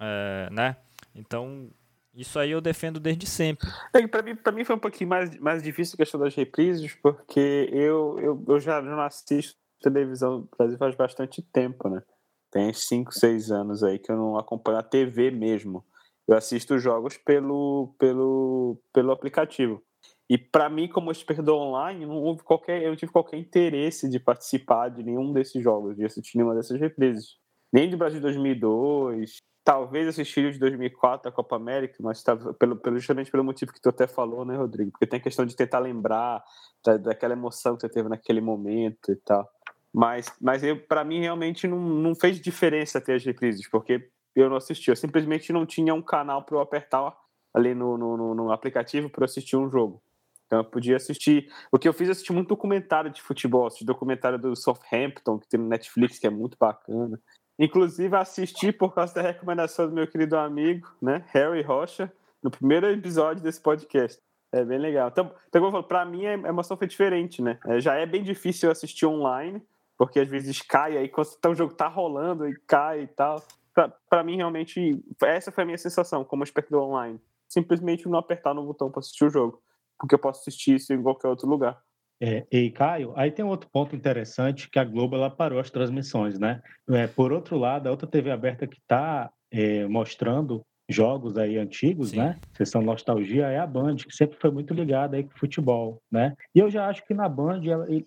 é, né? Então isso aí eu defendo desde sempre. É, para mim, mim foi um pouquinho mais, mais difícil a questão das reprises, porque eu, eu, eu já não assisto televisão no Brasil faz bastante tempo, né? Tem 5, 6 anos aí que eu não acompanho a TV mesmo. Eu assisto jogos pelo, pelo, pelo aplicativo. E para mim, como espectador online, não houve qualquer, eu não tive qualquer interesse de participar de nenhum desses jogos, de assistir nenhuma dessas reprises. Nem do Brasil 2002, talvez assistiria de 2004 a Copa América, mas tá, pelo, pelo, justamente pelo motivo que tu até falou, né, Rodrigo? Porque tem a questão de tentar lembrar da, daquela emoção que você teve naquele momento e tal. Mas, mas para mim realmente não, não fez diferença ter as reprises, porque eu não assisti. Eu simplesmente não tinha um canal para eu apertar ali no, no, no aplicativo para assistir um jogo. Então eu podia assistir. O que eu fiz assistir muito documentário de futebol, assistir documentário do Southampton, que tem no Netflix, que é muito bacana. Inclusive, assisti por causa da recomendação do meu querido amigo, né, Harry Rocha, no primeiro episódio desse podcast. É bem legal. Então, então para mim, a emoção foi diferente, né? É, já é bem difícil assistir online, porque às vezes cai aí, quando o jogo tá rolando e cai e tal. Para mim, realmente, essa foi a minha sensação como espectador online. Simplesmente não apertar no botão para assistir o jogo, porque eu posso assistir isso em qualquer outro lugar. É, e Caio, aí tem outro ponto interessante que a Globo ela parou as transmissões, né? É, por outro lado, a outra TV aberta que está é, mostrando jogos aí antigos, Sim. né? Sessão Nostalgia é a Band, que sempre foi muito ligada aí com futebol, né? E eu já acho que na Band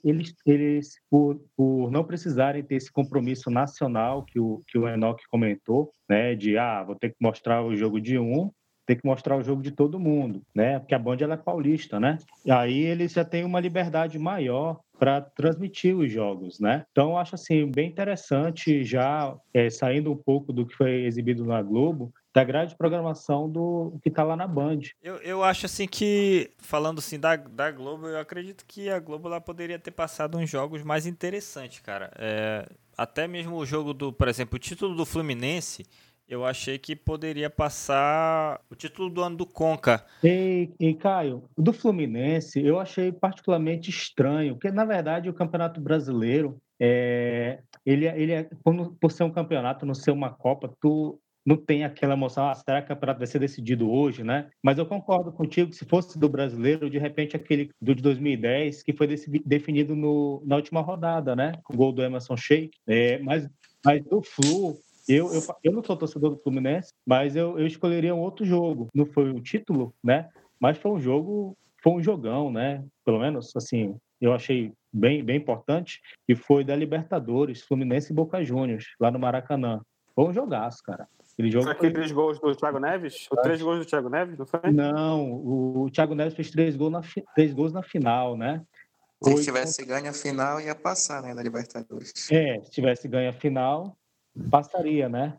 eles, eles por, por não precisarem ter esse compromisso nacional que o, que o Enoch comentou, né? De, ah, vou ter que mostrar o jogo de um, ter que mostrar o jogo de todo mundo, né? Porque a Band ela é paulista, né? E aí eles já têm uma liberdade maior para transmitir os jogos, né? Então acho assim bem interessante já é, saindo um pouco do que foi exibido na Globo, da grade de programação do que está lá na Band. Eu, eu acho assim que, falando assim da, da Globo, eu acredito que a Globo lá poderia ter passado uns jogos mais interessantes, cara. É, até mesmo o jogo do, por exemplo, o título do Fluminense, eu achei que poderia passar o título do ano do Conca. E, e Caio, do Fluminense, eu achei particularmente estranho, porque na verdade o Campeonato Brasileiro, é, ele, ele é, por, por ser um campeonato, não ser uma Copa, tu não tem aquela emoção, ah, será que o campeonato vai ser decidido hoje, né? Mas eu concordo contigo que se fosse do brasileiro, de repente aquele do de 2010, que foi definido no, na última rodada, né? O gol do Emerson Sheik. É, mas, mas do Flu, eu, eu, eu não sou torcedor do Fluminense, mas eu, eu escolheria um outro jogo. Não foi o título, né? Mas foi um jogo, foi um jogão, né? Pelo menos, assim, eu achei bem, bem importante, que foi da Libertadores, Fluminense e Boca Juniors, lá no Maracanã. Foi um jogaço, cara. Aquele jogo foi aqueles três gols do Thiago Neves? Os três gols do Thiago Neves, não foi? Não, o Thiago Neves fez três gols na, três gols na final, né? Se tivesse ganho a final, ia passar, né, na Libertadores. É, se tivesse ganho a final, passaria, né?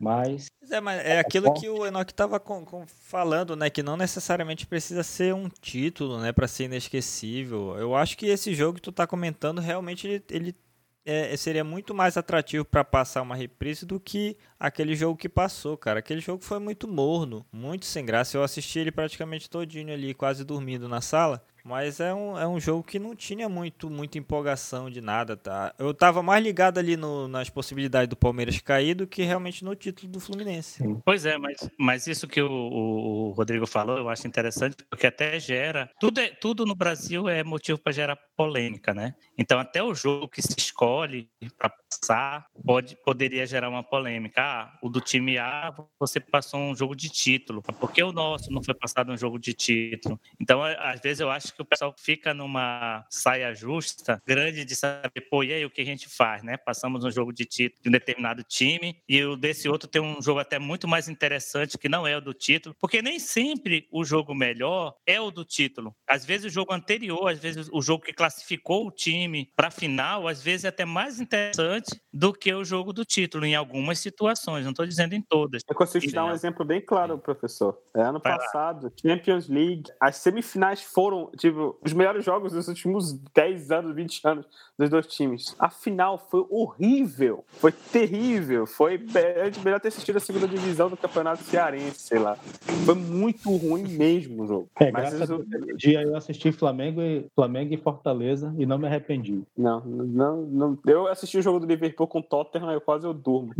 Mas. É, mas é aquilo que o Enoch estava falando, né? Que não necessariamente precisa ser um título, né? Para ser inesquecível. Eu acho que esse jogo que tu tá comentando realmente ele, ele é, seria muito mais atrativo para passar uma reprise do que aquele jogo que passou, cara. Aquele jogo foi muito morno, muito sem graça. Eu assisti ele praticamente todinho ali, quase dormindo na sala. Mas é um, é um jogo que não tinha muito muita empolgação de nada, tá? Eu tava mais ligado ali no, nas possibilidades do Palmeiras cair do que realmente no título do Fluminense. Pois é, mas, mas isso que o, o, Rodrigo falou eu acho interessante, porque até gera. Tudo, é, tudo no Brasil é motivo para gerar polêmica, né? Então, até o jogo que se escolhe para passar pode, poderia gerar uma polêmica. Ah, o do time A, você passou um jogo de título. Por que o nosso não foi passado um jogo de título? Então, às vezes, eu acho que o pessoal fica numa saia justa grande de saber, pô, e aí o que a gente faz, né? Passamos um jogo de título de um determinado time e o desse outro tem um jogo até muito mais interessante que não é o do título, porque nem sempre o jogo melhor é o do título. Às vezes o jogo anterior, às vezes o jogo que classificou o time para a final, às vezes é até mais interessante do que o jogo do título em algumas situações, não estou dizendo em todas. Eu consigo te dar um exemplo bem claro, professor. É, ano passado, Champions League, as semifinais foram tipo, os melhores jogos dos últimos 10 anos, 20 anos dos dois times. A final foi horrível, foi terrível, foi melhor ter assistido a segunda divisão do Campeonato Cearense, sei lá. Foi muito ruim mesmo o jogo. É, Mas graças isso... a dia eu assisti Flamengo e, Flamengo e Fortaleza e não me arrependi. Não, não, não. Eu assisti o jogo do Liverpool com o Tottenham e quase eu durmo.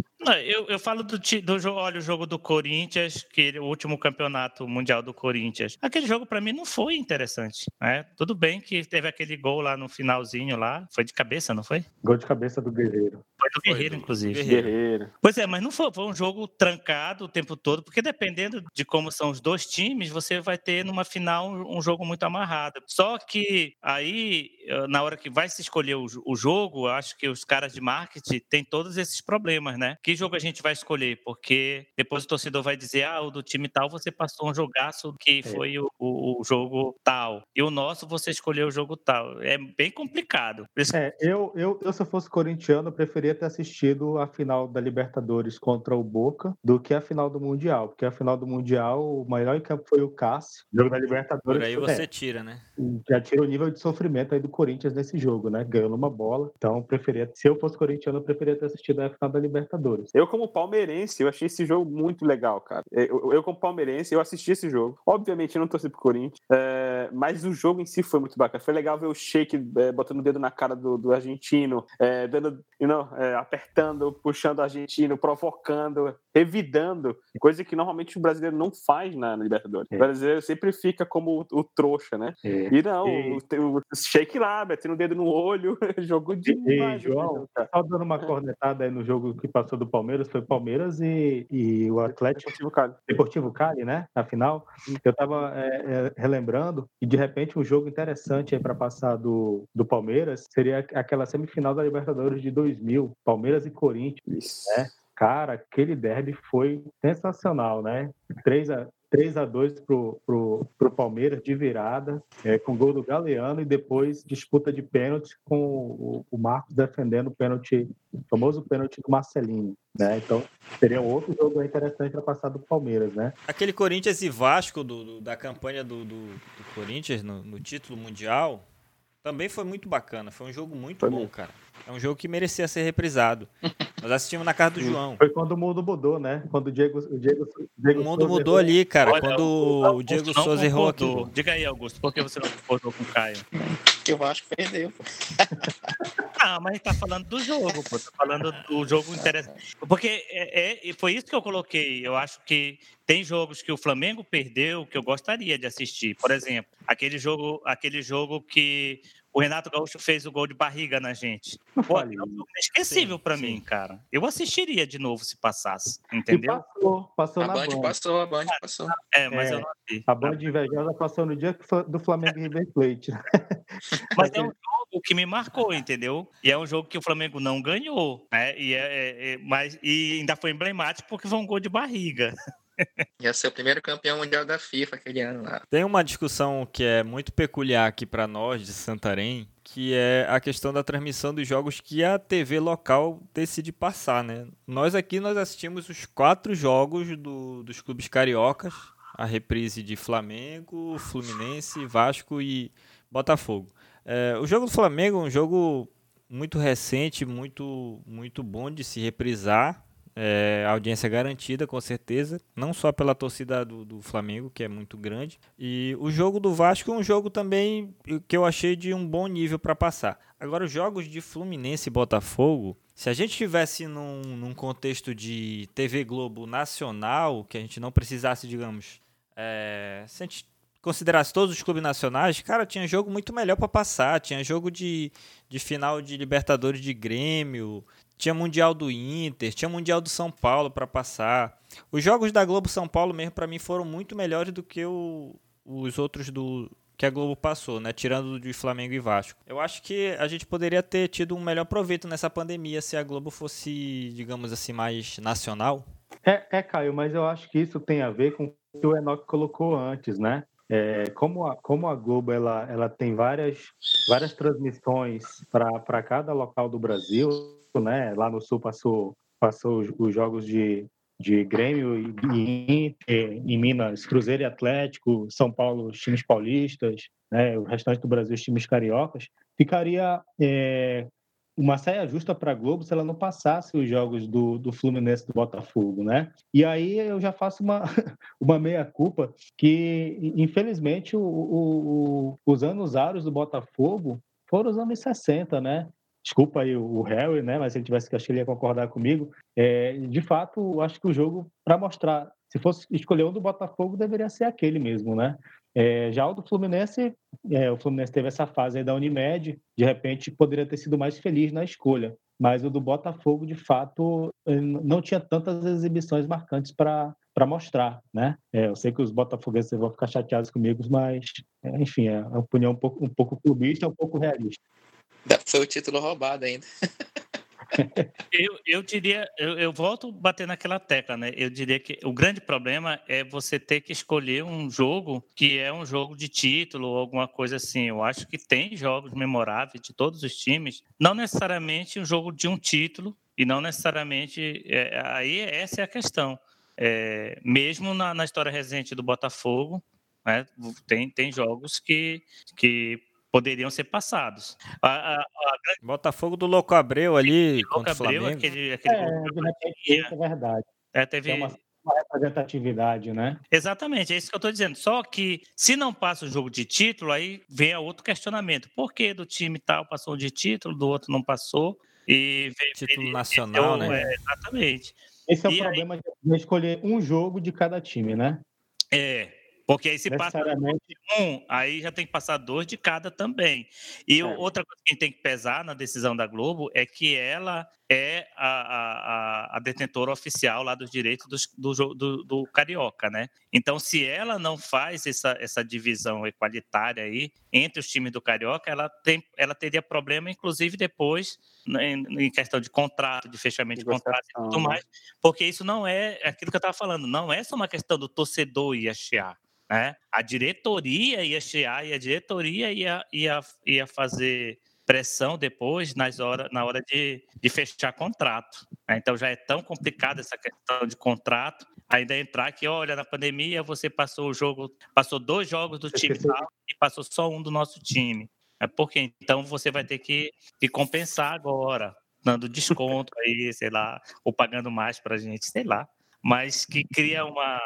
Eu, eu falo do, do jogo, olha, o jogo do Corinthians, que o último campeonato mundial do Corinthians. Aquele jogo para mim não foi interessante. Né? Tudo bem que teve aquele gol lá no finalzinho lá. Foi de cabeça, não foi? Gol de cabeça do Guerreiro. Foi do Guerreiro, foi, inclusive. Guerreiro. Pois é, mas não foi, foi um jogo trancado o tempo todo, porque dependendo de como são os dois times, você vai ter numa final um jogo muito amarrado. Só que aí, eh, na hora que vai se escolher o, o jogo, acho que os caras de marketing têm todos esses problemas, né? Que jogo a gente vai escolher? Porque depois o torcedor vai dizer, ah, o do time tal você passou um jogaço que é. foi o, o, o jogo tal. E o nosso você escolheu o jogo tal. É bem complicado. É, eu, eu, eu, se eu fosse corintiano, eu preferia ter assistido a final da Libertadores contra o Boca do que a final do Mundial. Porque a final do Mundial, o maior em campo foi o Cássio. O jogo da Libertadores. Por aí você é, tira, né? Já tira o nível de sofrimento aí do Corinthians nesse jogo, né? Ganhou numa bola. Então, preferia, se eu fosse corintiano, eu preferia ter assistido a final da Libertadores. Eu, como palmeirense, eu achei esse jogo muito legal, cara. Eu, eu como palmeirense, eu assisti esse jogo. Obviamente, eu não torci pro Corinthians, é, mas o jogo em si foi muito bacana. Foi legal ver o Sheik é, botando o dedo na cara do, do argentino, é, dando, you know, é, apertando, puxando o argentino, provocando, revidando, coisa que normalmente o brasileiro não faz na, na Libertadores. É. O brasileiro sempre fica como o, o trouxa, né? É. E não, o, o, o Sheik lá, metendo o dedo no olho, demais. Ei, João, só dando uma cornetada aí no jogo que passou do Palmeiras foi Palmeiras e, e o Atlético Deportivo Cali. Deportivo Cali, né? Na final. Eu estava é, é, relembrando e de repente um jogo interessante aí para passar do, do Palmeiras seria aquela semifinal da Libertadores de 2000, Palmeiras e Corinthians, Isso. né? Cara, aquele derby foi sensacional, né? 3 a 3 a 2 pro, pro, pro Palmeiras de virada, é, com gol do Galeano e depois disputa de pênalti com o, o Marcos defendendo o pênalti, o famoso pênalti do Marcelinho, né? Então, seria um outro jogo interessante para passar do Palmeiras, né? Aquele Corinthians e Vasco do, do- da campanha do, do- do Corinthians no, no título mundial também foi muito bacana. Foi um jogo muito Foi bom, mesmo. cara. É um jogo que merecia ser reprisado. Nós assistimos na casa do João. Foi quando o mundo mudou, né? Quando o Diego, o Diego, o Diego O mundo Souza mudou errou. ali, cara. Olha, quando o o Diego Souza errou aquilo. Diga aí, Augusto, por que você não concordou com o Caio? Que o Vasco perdeu. pô. Ah, mas tá falando do jogo, pô. Tá falando do jogo interessante. Porque é, é- e foi isso que eu coloquei. Eu acho que tem jogos que o Flamengo perdeu que eu gostaria de assistir. Por exemplo, aquele jogo, aquele jogo que o Renato Gaúcho fez o gol de barriga na gente. Não Pô, é um inesquecível sim. mim, cara. Eu assistiria de novo se passasse, E entendeu? passou, passou A na Band Band. passou, a Band passou. É, mas É. eu não vi. A Band invejosa passou no dia do Flamengo e River Plate. Mas é um jogo que me marcou, entendeu? E é um jogo que o Flamengo não ganhou, né? E, é, é- é- mas, e ainda foi emblemático porque foi um gol de barriga. Ia ser o primeiro campeão mundial da FIFA aquele ano lá. Tem uma discussão que é muito peculiar aqui pra nós de Santarém, que é a questão da transmissão dos jogos que a TV local decide passar, né? Nós aqui nós assistimos os quatro jogos do- dos clubes cariocas, a reprise de Flamengo, Fluminense, Vasco e Botafogo. É, o jogo do Flamengo é um jogo muito recente, muito muito bom de se reprisar. É, audiência garantida, com certeza. Não só pela torcida do, do Flamengo, que é muito grande. E o jogo do Vasco é um jogo também que eu achei de um bom nível para passar. Agora, os jogos de Fluminense e Botafogo, se a gente tivesse num, num contexto de TV Globo nacional, que a gente não precisasse, digamos, é, se a gente considerasse todos os clubes nacionais, cara, tinha jogo muito melhor para passar. Tinha jogo de, de final de Libertadores de Grêmio, tinha Mundial do Inter, tinha Mundial do São Paulo para passar. Os jogos da Globo São Paulo mesmo para mim foram muito melhores do que o- os outros do que a Globo passou, né? Tirando de Flamengo e Vasco. Eu acho que a gente poderia ter tido um melhor proveito nessa pandemia se a Globo fosse, digamos assim, mais nacional. É, é, Caio, mas eu acho que isso tem a ver com o que o Enoch colocou antes, né? É, como, a, como a Globo ela, ela tem várias, várias transmissões para cada local do Brasil, né? Lá no Sul passou, passou os, os jogos de, de Grêmio e, Inter, em Minas, Cruzeiro e Atlético, São Paulo, os times paulistas, né? o restante do Brasil, os times cariocas. Ficaria é, uma saia justa para a Globo se ela não passasse os jogos do, do Fluminense do Botafogo, né? E aí eu já faço uma, uma meia-culpa que, infelizmente, o, o- os anos áureos do Botafogo foram os anos 60, né? Desculpa aí o Harry, né? Mas se ele tivesse que acho que ele ia concordar comigo. É, de fato, acho que o jogo, para mostrar, se fosse escolher um do Botafogo, deveria ser aquele mesmo, né? É, já o do Fluminense, é, o Fluminense teve essa fase aí da Unimed, de repente poderia ter sido mais feliz na escolha. Mas o do Botafogo, de fato, eh, não tinha tantas exibições marcantes para para mostrar, né? É, eu sei que os botafoguenses vão ficar chateados comigo, mas, é, enfim, é uma opinião um pouco, um pouco clubista, um pouco realista. Foi o título roubado ainda. Eu, eu diria, eu, eu volto a bater naquela tecla, né? Eu diria que o grande problema é você ter que escolher um jogo que é um jogo de título ou alguma coisa assim. Eu acho que tem jogos memoráveis de todos os times, não necessariamente um jogo de um título e não necessariamente. é, aí essa é a questão. É, mesmo na, na história recente do Botafogo, né, tem, tem jogos que, que poderiam ser passados. A, a, a Botafogo do Louco Abreu ali Louco contra o Abreu, Flamengo. aquele, aquele É, é verdade. é, teve, É uma, uma representatividade, né? Exatamente, é isso que eu estou dizendo. Só que se não passa o jogo de título, aí vem a outro questionamento. Por que do time tal passou de título, do outro não passou? E vem- Título ele- nacional, então, né? é, exatamente. Esse é o E aí- problema de escolher um jogo de cada time, né? É, porque aí se passa um, aí já tem que passar dois de cada também. E É. outra coisa que a gente tem que pesar na decisão da Globo é que ela é a, a, a detentora oficial lá dos direitos do, do, do, do, Carioca, né? Então, se ela não faz essa, essa divisão equalitária aí entre os times do Carioca, ela, tem, ela teria problema, inclusive, depois, em, em questão de contrato, de fechamento de, contrato e tudo né? mais, porque isso não é, aquilo que eu estava falando, não é só uma questão do torcedor ir chiar. Né? A diretoria ia chiar e a diretoria ia, ia, ia fazer pressão depois nas hora, na hora de, de fechar contrato. Né? Então já é tão complicada essa questão de contrato. Ainda entrar que, olha, na pandemia você passou o jogo, passou dois jogos do time tal, e passou só um do nosso time. É porque então você vai ter que, que compensar agora, dando desconto aí, sei lá, ou pagando mais para a gente, sei lá. Mas que cria uma.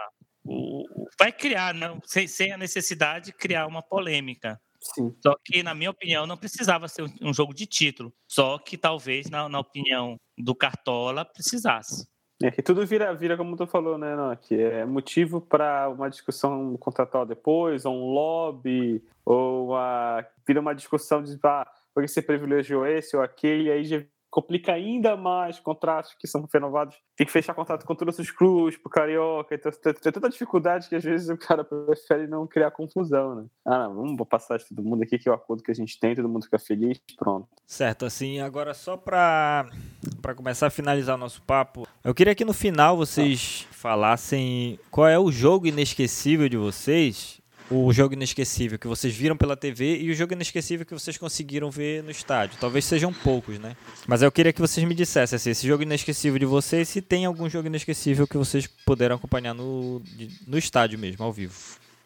O, vai criar, não, sem, sem a necessidade de criar uma polêmica. Sim. Só que, na minha opinião, não precisava ser um jogo de título. Só que talvez, na, na opinião do Cartola, precisasse. É que tudo vira, vira como tu falou, né, não, que é motivo para uma discussão contratual depois, ou um lobby, ou a, vira uma discussão de ah, porque você privilegiou esse ou aquele, e aí complica ainda mais contratos que são renovados. Tem que fechar contrato com todos os clubes, pro Carioca. Então, tem, tem tanta dificuldade que às vezes o cara prefere não criar confusão, né? Ah, não, vamos passar de todo mundo aqui, que é o acordo que a gente tem, todo mundo fica feliz, pronto. Certo, assim, agora só para para começar a finalizar o nosso papo, eu queria que no final vocês falassem qual é o jogo inesquecível de vocês o jogo inesquecível que vocês viram pela TV e o jogo inesquecível que vocês conseguiram ver no estádio. Talvez sejam poucos, né? Mas eu queria que vocês me dissessem assim, esse jogo inesquecível de vocês, se tem algum jogo inesquecível que vocês puderam acompanhar no, no estádio mesmo, ao vivo.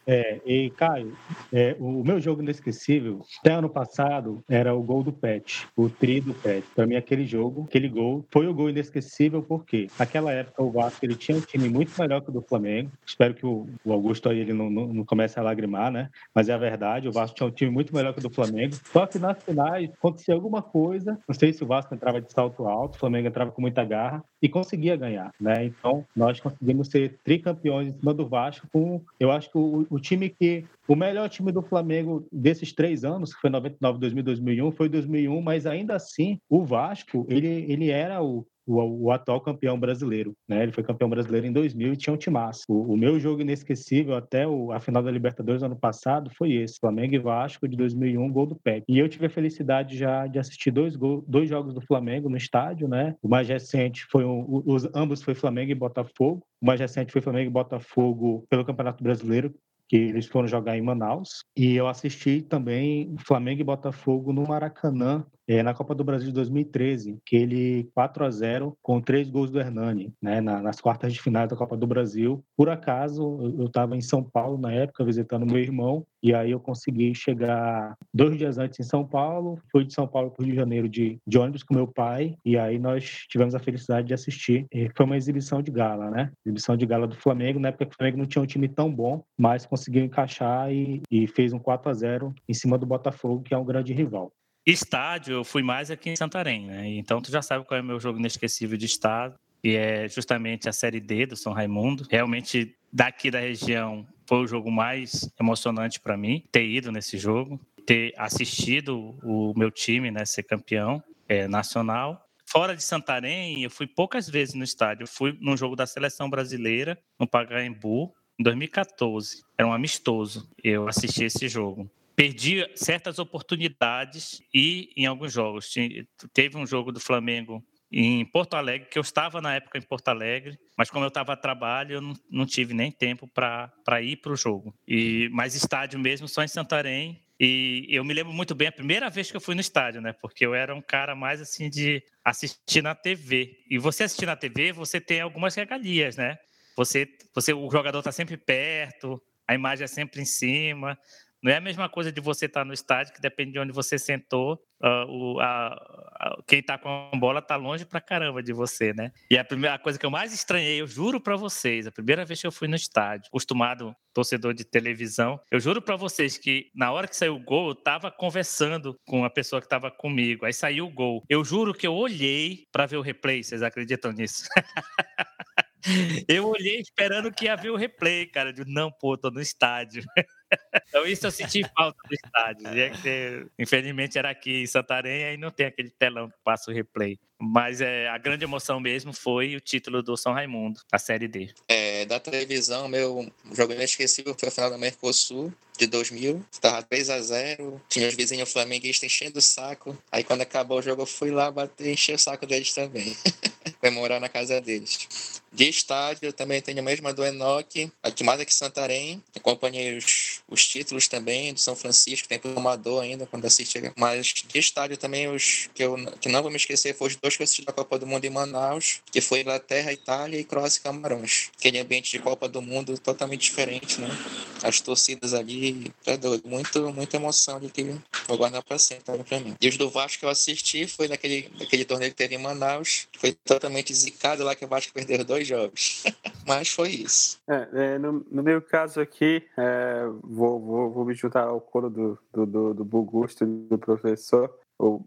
É, e Caio, é, o meu jogo inesquecível, até ano passado, era o gol do Pet, o tri do Pet. Para mim, aquele jogo, aquele gol, foi o gol inesquecível porque naquela época o Vasco ele tinha um time muito melhor que o do Flamengo. Espero que o, o Augusto aí ele não, não, não, comece a lagrimar, né? Mas é a verdade, o Vasco tinha um time muito melhor que o do Flamengo. Só que nas finais acontecia alguma coisa, não sei se o Vasco entrava de salto alto, o Flamengo entrava com muita garra e conseguia ganhar, né? Então nós conseguimos ser tricampeões em cima do Vasco com, eu acho que o o time que. O melhor time do Flamengo desses três anos, que foi 99, 2000, 2001, foi 2001, mas ainda assim, o Vasco, ele, ele era o, o, o, atual campeão brasileiro. Né? Ele foi campeão brasileiro em 2000 e tinha um timaço. O, o meu jogo inesquecível até o, a final da Libertadores ano passado foi esse, Flamengo e Vasco de 2001, gol do Pepe. E eu tive a felicidade já de assistir dois, gol, dois jogos do Flamengo no estádio, né? O mais recente foi um, os ambos foi Flamengo e Botafogo. O mais recente foi Flamengo e Botafogo pelo Campeonato Brasileiro, que eles foram jogar em Manaus. E eu assisti também Flamengo e Botafogo no Maracanã, é, na Copa do Brasil de 2013, que ele 4 a 0 com três gols do Hernani, né, na, nas quartas de final da Copa do Brasil. Por acaso, eu estava em São Paulo na época, visitando meu irmão, e aí eu consegui chegar dois dias antes em São Paulo, fui de São Paulo para o Rio de Janeiro de, de ônibus com meu pai, e aí nós tivemos a felicidade de assistir. E foi uma exibição de gala, né? Exibição de gala do Flamengo, na época que o Flamengo não tinha um time tão bom, mas conseguiu encaixar e, e fez um 4 a 0 em cima do Botafogo, que é um grande rival. Estádio, eu fui mais aqui em Santarém, né? Então tu já sabe qual é o meu jogo inesquecível de estado, e é justamente a Série D do São Raimundo. Realmente, daqui da região, foi o jogo mais emocionante para mim, ter ido nesse jogo, ter assistido o meu time né, ser campeão é, nacional. Fora de Santarém, eu fui poucas vezes no estádio. Eu fui num jogo da seleção brasileira, no Pacaembu, em 2014. Era um amistoso. Eu assisti esse jogo perdi certas oportunidades e em alguns jogos. Teve um jogo do Flamengo em Porto Alegre, que eu estava na época em Porto Alegre, mas como eu estava a trabalho, eu não, não tive nem tempo para ir para o jogo. E mais estádio mesmo só em Santarém. E eu me lembro muito bem a primeira vez que eu fui no estádio, né? Porque eu era um cara mais assim de assistir na TV. E você assistir na TV, você tem algumas regalias, né? Você, você o jogador está sempre perto, a imagem é sempre em cima. Não é a mesma coisa de você estar tá no estádio, que depende de onde você sentou, uh, o, a, a, quem está com a bola está longe pra caramba de você, né? E a primeira coisa que eu mais estranhei, eu juro para vocês, a primeira vez que eu fui no estádio, acostumado torcedor de televisão, eu juro para vocês que na hora que saiu o gol, eu tava conversando com a pessoa que estava comigo, aí saiu o gol. Eu juro que eu olhei para ver o replay, vocês acreditam nisso? Eu olhei esperando que ia ver o replay, cara. Digo, não, pô, tô no estádio. Então, isso eu senti falta do estádio. Ter... Infelizmente era aqui em Santarém, aí não tem aquele telão que passa o replay. Mas é, a grande emoção mesmo foi o título do São Raimundo, a Série D. É, da televisão, meu jogo inesquecível foi a final da Mercosul de 2000. Estava 3 a 0 Tinha os vizinhos flamenguistas enchendo o saco. Aí quando acabou o jogo, eu fui lá bater encher o saco deles também. Foi morar na casa deles. De estádio, também tenho a mesma do Enoque, aqui mais aqui em Santarém. Acompanhei os, os títulos também do São Francisco, tem amador ainda quando assisti. Mas de estádio também, os que eu que não vou me esquecer, foram os dois que eu assisti da Copa do Mundo em Manaus, que foi Inglaterra, Itália e Croácia e Camarões. Aquele ambiente de Copa do Mundo totalmente diferente, né? As torcidas ali, é doido. Muito, muita emoção ali que vou guardar pra sempre tá, pra mim. E os do Vasco que eu assisti foi naquele, naquele torneio que teve em Manaus, foi totalmente zicado lá que o Vasco perdeu dois jogos. Mas foi isso. É, é, no, no, meu caso aqui, é, vou, vou, vou me juntar ao coro do, do, do, do Bugusto e do professor.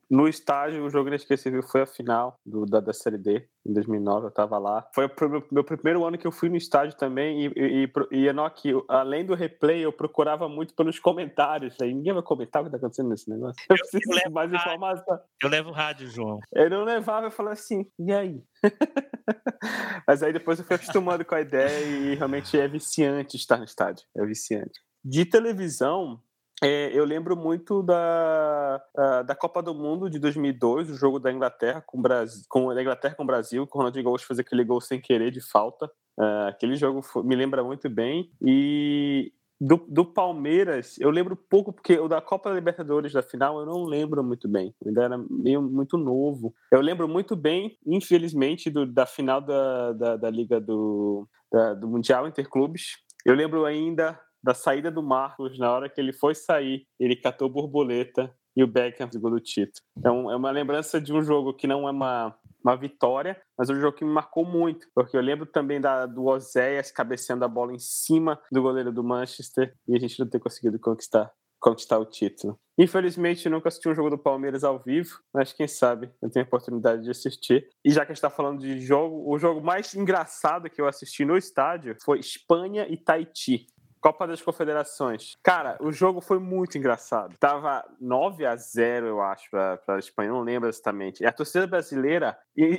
No estágio, o jogo inesquecível foi a final do, da, da Série D, em 2009, eu estava lá. Foi o meu, primeiro ano que eu fui no estádio também, e, e, e, Enoque, além do replay, eu procurava muito pelos comentários. Aí ninguém vai comentar o que está acontecendo nesse negócio. Eu, eu preciso de mais rádio. informação. Eu levo rádio, João. Eu não levava, eu falava assim, e aí? Mas aí depois eu fui acostumando com a ideia e realmente é viciante estar no estádio. É viciante. De televisão, é, eu lembro muito da, da Copa do Mundo de 2002, o jogo da Inglaterra com, Brasil, com Inglaterra com o Brasil, com o Ronaldinho Gaúcho fazer aquele gol sem querer de falta. Uh, aquele jogo foi, me lembra muito bem. E do, do, Palmeiras, eu lembro pouco, porque o da Copa Libertadores da final eu não lembro muito bem. Eu ainda era meio muito novo. Eu lembro muito bem, infelizmente, do, da final da, da, da Liga do, da, do Mundial Interclubes. Eu lembro ainda da saída do Marcos, na hora que ele foi sair, ele catou borboleta e o Beckham pegou do título. Então, é uma lembrança de um jogo que não é uma, uma vitória, mas é um jogo que me marcou muito, porque eu lembro também da, do Oséias cabeceando a bola em cima do goleiro do Manchester e a gente não ter conseguido conquistar conquistar o título. Infelizmente, nunca assisti um jogo do Palmeiras ao vivo, mas quem sabe eu tenho a oportunidade de assistir. E já que a gente está falando de jogo, o jogo mais engraçado que eu assisti no estádio foi Espanha e Tahiti. Copa das Confederações. Cara, o jogo foi muito engraçado. Tava 9 a 0 eu acho, pra, pra Espanha, não lembro exatamente. E a torcida brasileira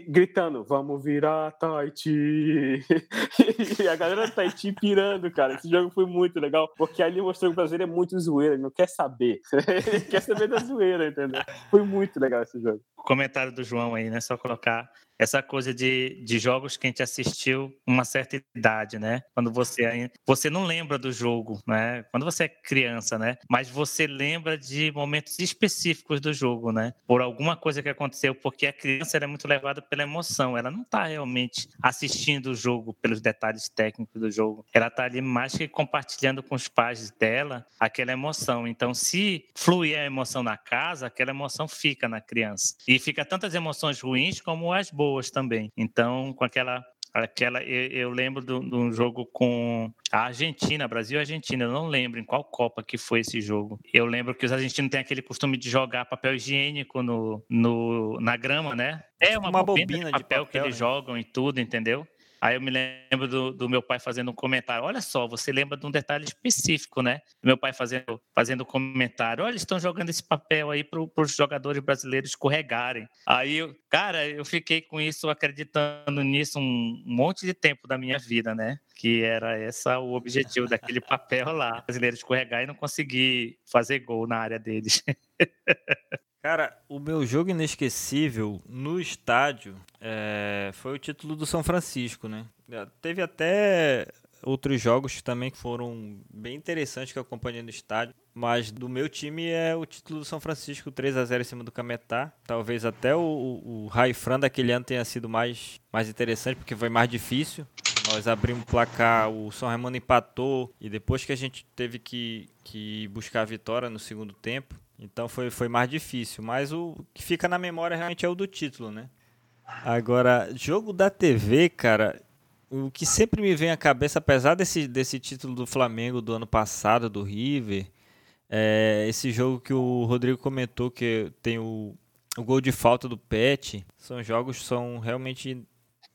gritando: Vamos virar Tahiti! e a galera do Tahiti pirando, cara. Esse jogo foi muito legal, porque ali mostrou que o brasileiro é muito zoeira, ele não quer saber. ele quer saber da zoeira, entendeu? Foi muito legal esse jogo. O comentário do João aí, né? Só colocar essa coisa de, de jogos que a gente assistiu uma certa idade, né? Quando você você não lembra do jogo, né? Quando você é criança, né? Mas você lembra de momentos específicos do jogo, né? Por alguma coisa que aconteceu, porque a criança é muito levada pela emoção, ela não está realmente assistindo o jogo pelos detalhes técnicos do jogo, ela está ali mais que compartilhando com os pais dela aquela emoção. Então, se fluir a emoção na casa, aquela emoção fica na criança e fica tantas emoções ruins como as boas boas também. Então, com aquela aquela eu, eu lembro de um jogo com a Argentina, Brasil e Argentina, eu não lembro em qual Copa que foi esse jogo. Eu lembro que os argentinos têm aquele costume de jogar papel higiênico no, no na grama, né? É uma, uma bobina, bobina de papel, de papel que eles né? jogam e tudo, entendeu? Aí eu me lembro do, do, meu pai fazendo um comentário. Olha só, você lembra de um detalhe específico, né? Meu pai fazendo, fazendo um comentário. Olha, estão jogando esse papel aí para os jogadores brasileiros escorregarem. Aí, cara, eu fiquei com isso, acreditando nisso um, um monte de tempo da minha vida, né? Que era essa o objetivo daquele papel lá. Brasileiro escorregar e não conseguir fazer gol na área deles. Cara, o meu jogo inesquecível no estádio é, foi o título do São Francisco, né? É, teve até outros jogos também que foram bem interessantes que eu acompanhei no estádio. Mas do meu time é o título do São Francisco 3 a 0 em cima do Cametá. Talvez até o, o, o Raifran daquele ano tenha sido mais, mais interessante, porque foi mais difícil. Nós abrimos o placar, o São Raimundo empatou e depois que a gente teve que, que buscar a vitória no segundo tempo, então foi, foi mais difícil. Mas o que fica na memória realmente é o do título, né? Agora, jogo da TV, cara, o que sempre me vem à cabeça, apesar desse, desse título do Flamengo do ano passado, do River, é esse jogo que o Rodrigo comentou, que tem o, o gol de falta do Pet, são jogos são realmente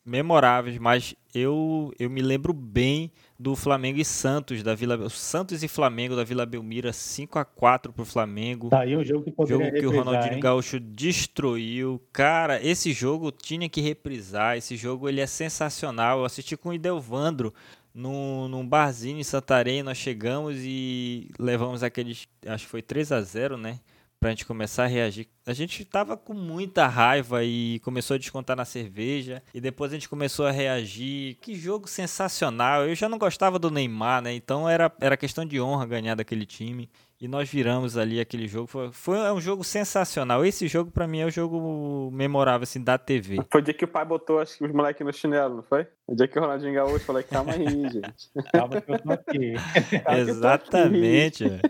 memoráveis, mas eu, eu me lembro bem do Flamengo e Santos da Vila Santos e Flamengo da Vila Belmira 5 a 4 pro Flamengo. Tá aí um jogo que poderia jogo que o reprisar, Ronaldinho hein? Gaúcho destruiu. Cara, esse jogo tinha que reprisar. Esse jogo ele é sensacional. Eu assisti com o Idelvandro num, num barzinho em Santarém. Nós chegamos e levamos aqueles, acho que foi 3 a 0, né? Pra gente começar a reagir. A gente tava com muita raiva e começou a descontar na cerveja. E depois a gente começou a reagir. Que jogo sensacional. Eu já não gostava do Neymar, né? Então era, era questão de honra ganhar daquele time. E nós viramos ali aquele jogo. Foi, foi é um jogo sensacional. Esse jogo, pra mim, é o jogo memorável, assim, da TV. Foi o dia que o pai botou acho que os moleques no chinelo, não foi? O dia que o Ronaldinho Gaúcho falou, calma aí, gente. Calma que eu tô aqui. Exatamente, velho.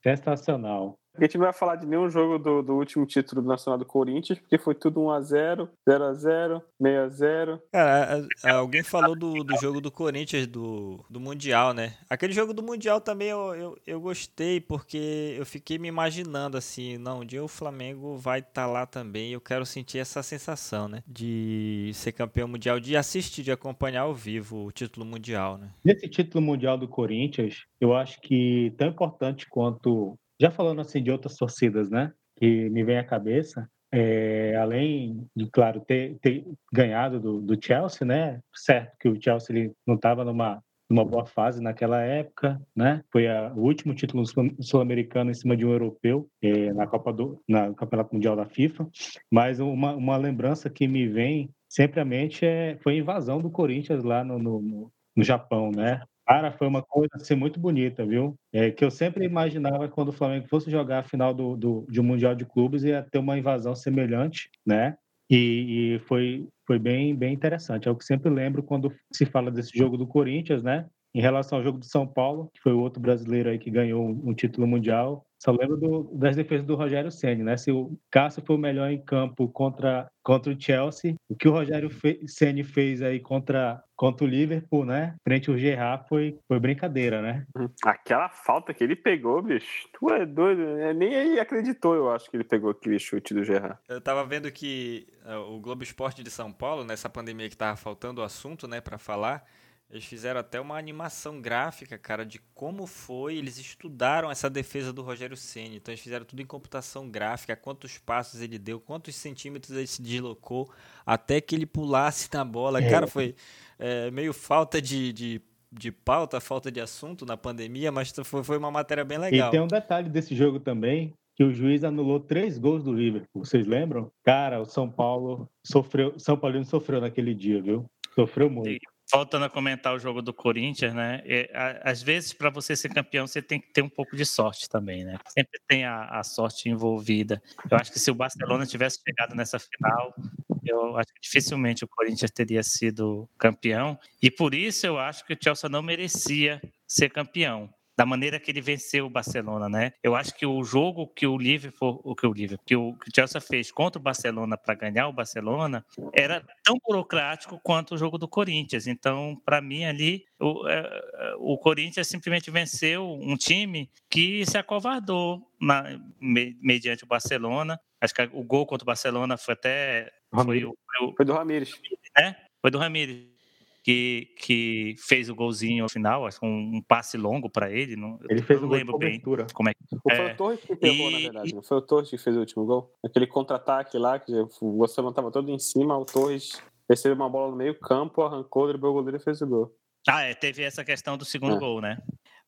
Sensacional. A gente não vai falar de nenhum jogo do, do último título do Nacional do Corinthians, porque foi tudo 1x0, 0x0, 6x0. Cara, a- a- alguém falou do, do jogo do Corinthians do, do Mundial, né? Aquele jogo do Mundial também eu, eu, eu gostei, porque eu fiquei me imaginando assim, não, um dia o Flamengo vai estar lá também. Eu quero sentir essa sensação, né? De ser campeão mundial, de assistir, de acompanhar ao vivo o título mundial, né? Nesse título mundial do Corinthians, eu acho que tão importante quanto, já falando assim de outras torcidas, né, que me vem à cabeça, é, além de, claro, ter, ter ganhado do, do Chelsea, né, certo que o Chelsea ele não estava numa numa boa fase naquela época, né? Foi a- o último título sul- sul-americano em cima de um europeu é, na Copa do na Campeonato Mundial da FIFA. Mas uma, uma lembrança que me vem sempre à mente é foi a invasão do Corinthians lá no, no, no- no Japão, né? Cara, foi uma coisa assim, muito bonita, viu? É, que eu sempre imaginava quando o Flamengo fosse jogar a final do, do, de um Mundial de Clubes ia ter uma invasão semelhante, né? E, e foi, foi bem, bem interessante. É o que sempre lembro quando se fala desse jogo do Corinthians, né? Em relação ao jogo do São Paulo, que foi o outro brasileiro aí que ganhou um, um título mundial, só lembro do- das defesas do Rogério Ceni, né? Se o Cássio foi o melhor em campo contra, contra o Chelsea, o que o Rogério fe, Ceni fez aí contra, contra o Liverpool, né? Frente ao Gerrard foi, foi brincadeira, né? Aquela falta que ele pegou, bicho, tu é doido. né? Nem ele acreditou, eu acho, que ele pegou aquele chute do Gerard. Eu tava vendo que eh, o Globo Esporte de São Paulo, nessa pandemia que tava faltando o assunto, né, para falar, eles fizeram até uma animação gráfica, cara, de como foi, eles estudaram essa defesa do Rogério Ceni. Então eles fizeram tudo em computação gráfica, quantos passos ele deu, quantos centímetros ele se deslocou até que ele pulasse na bola. É. Cara, foi eh, meio falta de, de, de pauta, falta de assunto na pandemia, mas foi, foi uma matéria bem legal. E tem um detalhe desse jogo também, que o juiz anulou três gols do Liverpool. Vocês lembram? Cara, o São Paulo sofreu, São Paulino sofreu naquele dia, viu? Sofreu muito. Voltando a comentar o jogo do Corinthians, né? é, a- às vezes, para você ser campeão, você tem que ter um pouco de sorte também, né? Sempre tem a, a sorte envolvida. Eu acho que se o Barcelona tivesse chegado nessa final, eu acho que dificilmente o Corinthians teria sido campeão. E por isso eu acho que o Chelsea não merecia ser campeão. Da maneira que ele venceu o Barcelona, né? Eu acho que o jogo que o Liverpool, o que o Liverpool, que o, que o Chelsea fez contra o Barcelona para ganhar o Barcelona, era tão burocrático quanto o jogo do Corinthians. Então, para mim, ali, o, é, o Corinthians simplesmente venceu um time que se acovardou na- me- mediante o Barcelona. Acho que o gol contra o Barcelona foi até. Foi, o- foi o- Foi do Ramires. né? Foi do Ramires. Que, que fez o golzinho ao final, acho que um, um passe longo para ele. Não, Ele eu fez não um gol de lembro bem cobertura. como é que. Ou foi É. o Torres que pegou, na E- verdade. Não foi o Torres que fez o último gol? Aquele contra-ataque lá, que o Barcelona estava todo em cima, o Torres recebeu uma bola no meio campo, arrancou, driblou o goleiro e fez o gol. Ah, é, teve essa questão do segundo É. gol, né?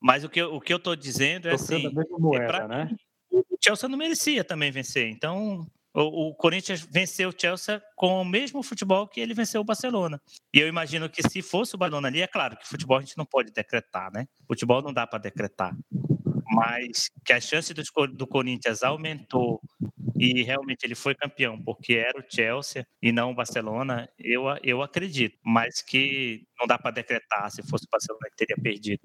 Mas o que, eu- o que eu tô dizendo é Sofreu assim. mesma moeda, pra né? o Chelsea não merecia também vencer. Então, o, Corinthians venceu o Chelsea com o mesmo futebol que ele venceu o Barcelona. E eu imagino que se fosse o Barcelona ali, é claro que futebol a gente não pode decretar, né? Futebol não dá para decretar. Mas que a chance do, do Corinthians aumentou e realmente ele foi campeão porque era o Chelsea e não o Barcelona, eu, eu acredito. Mas que não dá para decretar. Se fosse o Barcelona, ele teria perdido.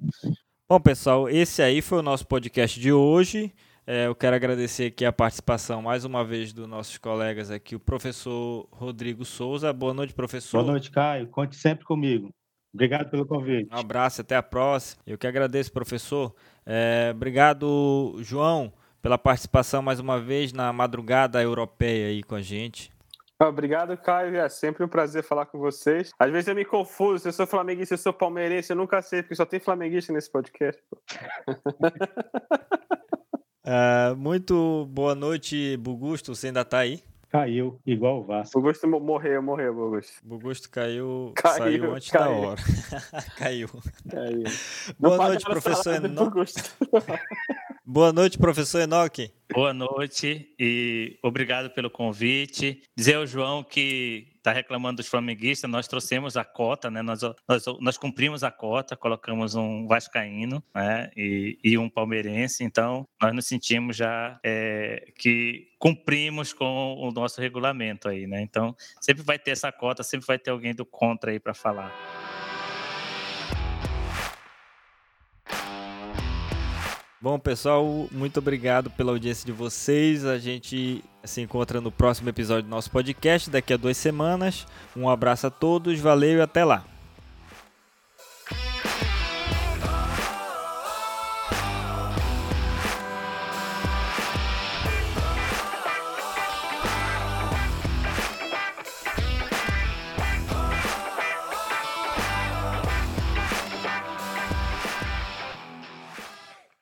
Bom, pessoal, esse aí foi o nosso podcast de hoje. É, eu quero agradecer aqui a participação mais uma vez dos nossos colegas aqui, o professor Rodrigo Souza. Boa noite, professor. Boa noite, Caio. Conte sempre comigo. Obrigado pelo convite. Um abraço, até a próxima. Eu que agradeço, professor. É, obrigado, João, pela participação mais uma vez na madrugada europeia aí com a gente. Obrigado, Caio. É sempre um prazer falar com vocês. Às vezes eu me confundo se eu sou flamenguista, se eu sou palmeirense, eu nunca sei, porque só tem flamenguista nesse podcast. uh, muito boa noite, Bugusto. Você ainda tá aí? Caiu, igual o Vasco. Bugusto morreu, morreu, Bugusto. Bugusto caiu, caiu saiu antes caiu. da hora. caiu. Caiu. Boa noite, professor Enoque. Boa noite, professor Enoque. Boa noite e obrigado pelo convite. Dizer ao João que está reclamando dos flamenguistas, nós trouxemos a cota, né? nós, nós, nós cumprimos a cota, colocamos um vascaíno né? e, e um palmeirense, então nós nos sentimos já é, que cumprimos com o nosso regulamento aí, né? Então sempre vai ter essa cota, sempre vai ter alguém do contra aí para falar. Bom, pessoal, muito obrigado pela audiência de vocês. A gente se encontra no próximo episódio do nosso podcast daqui a duas semanas. Um abraço a todos, valeu e até lá.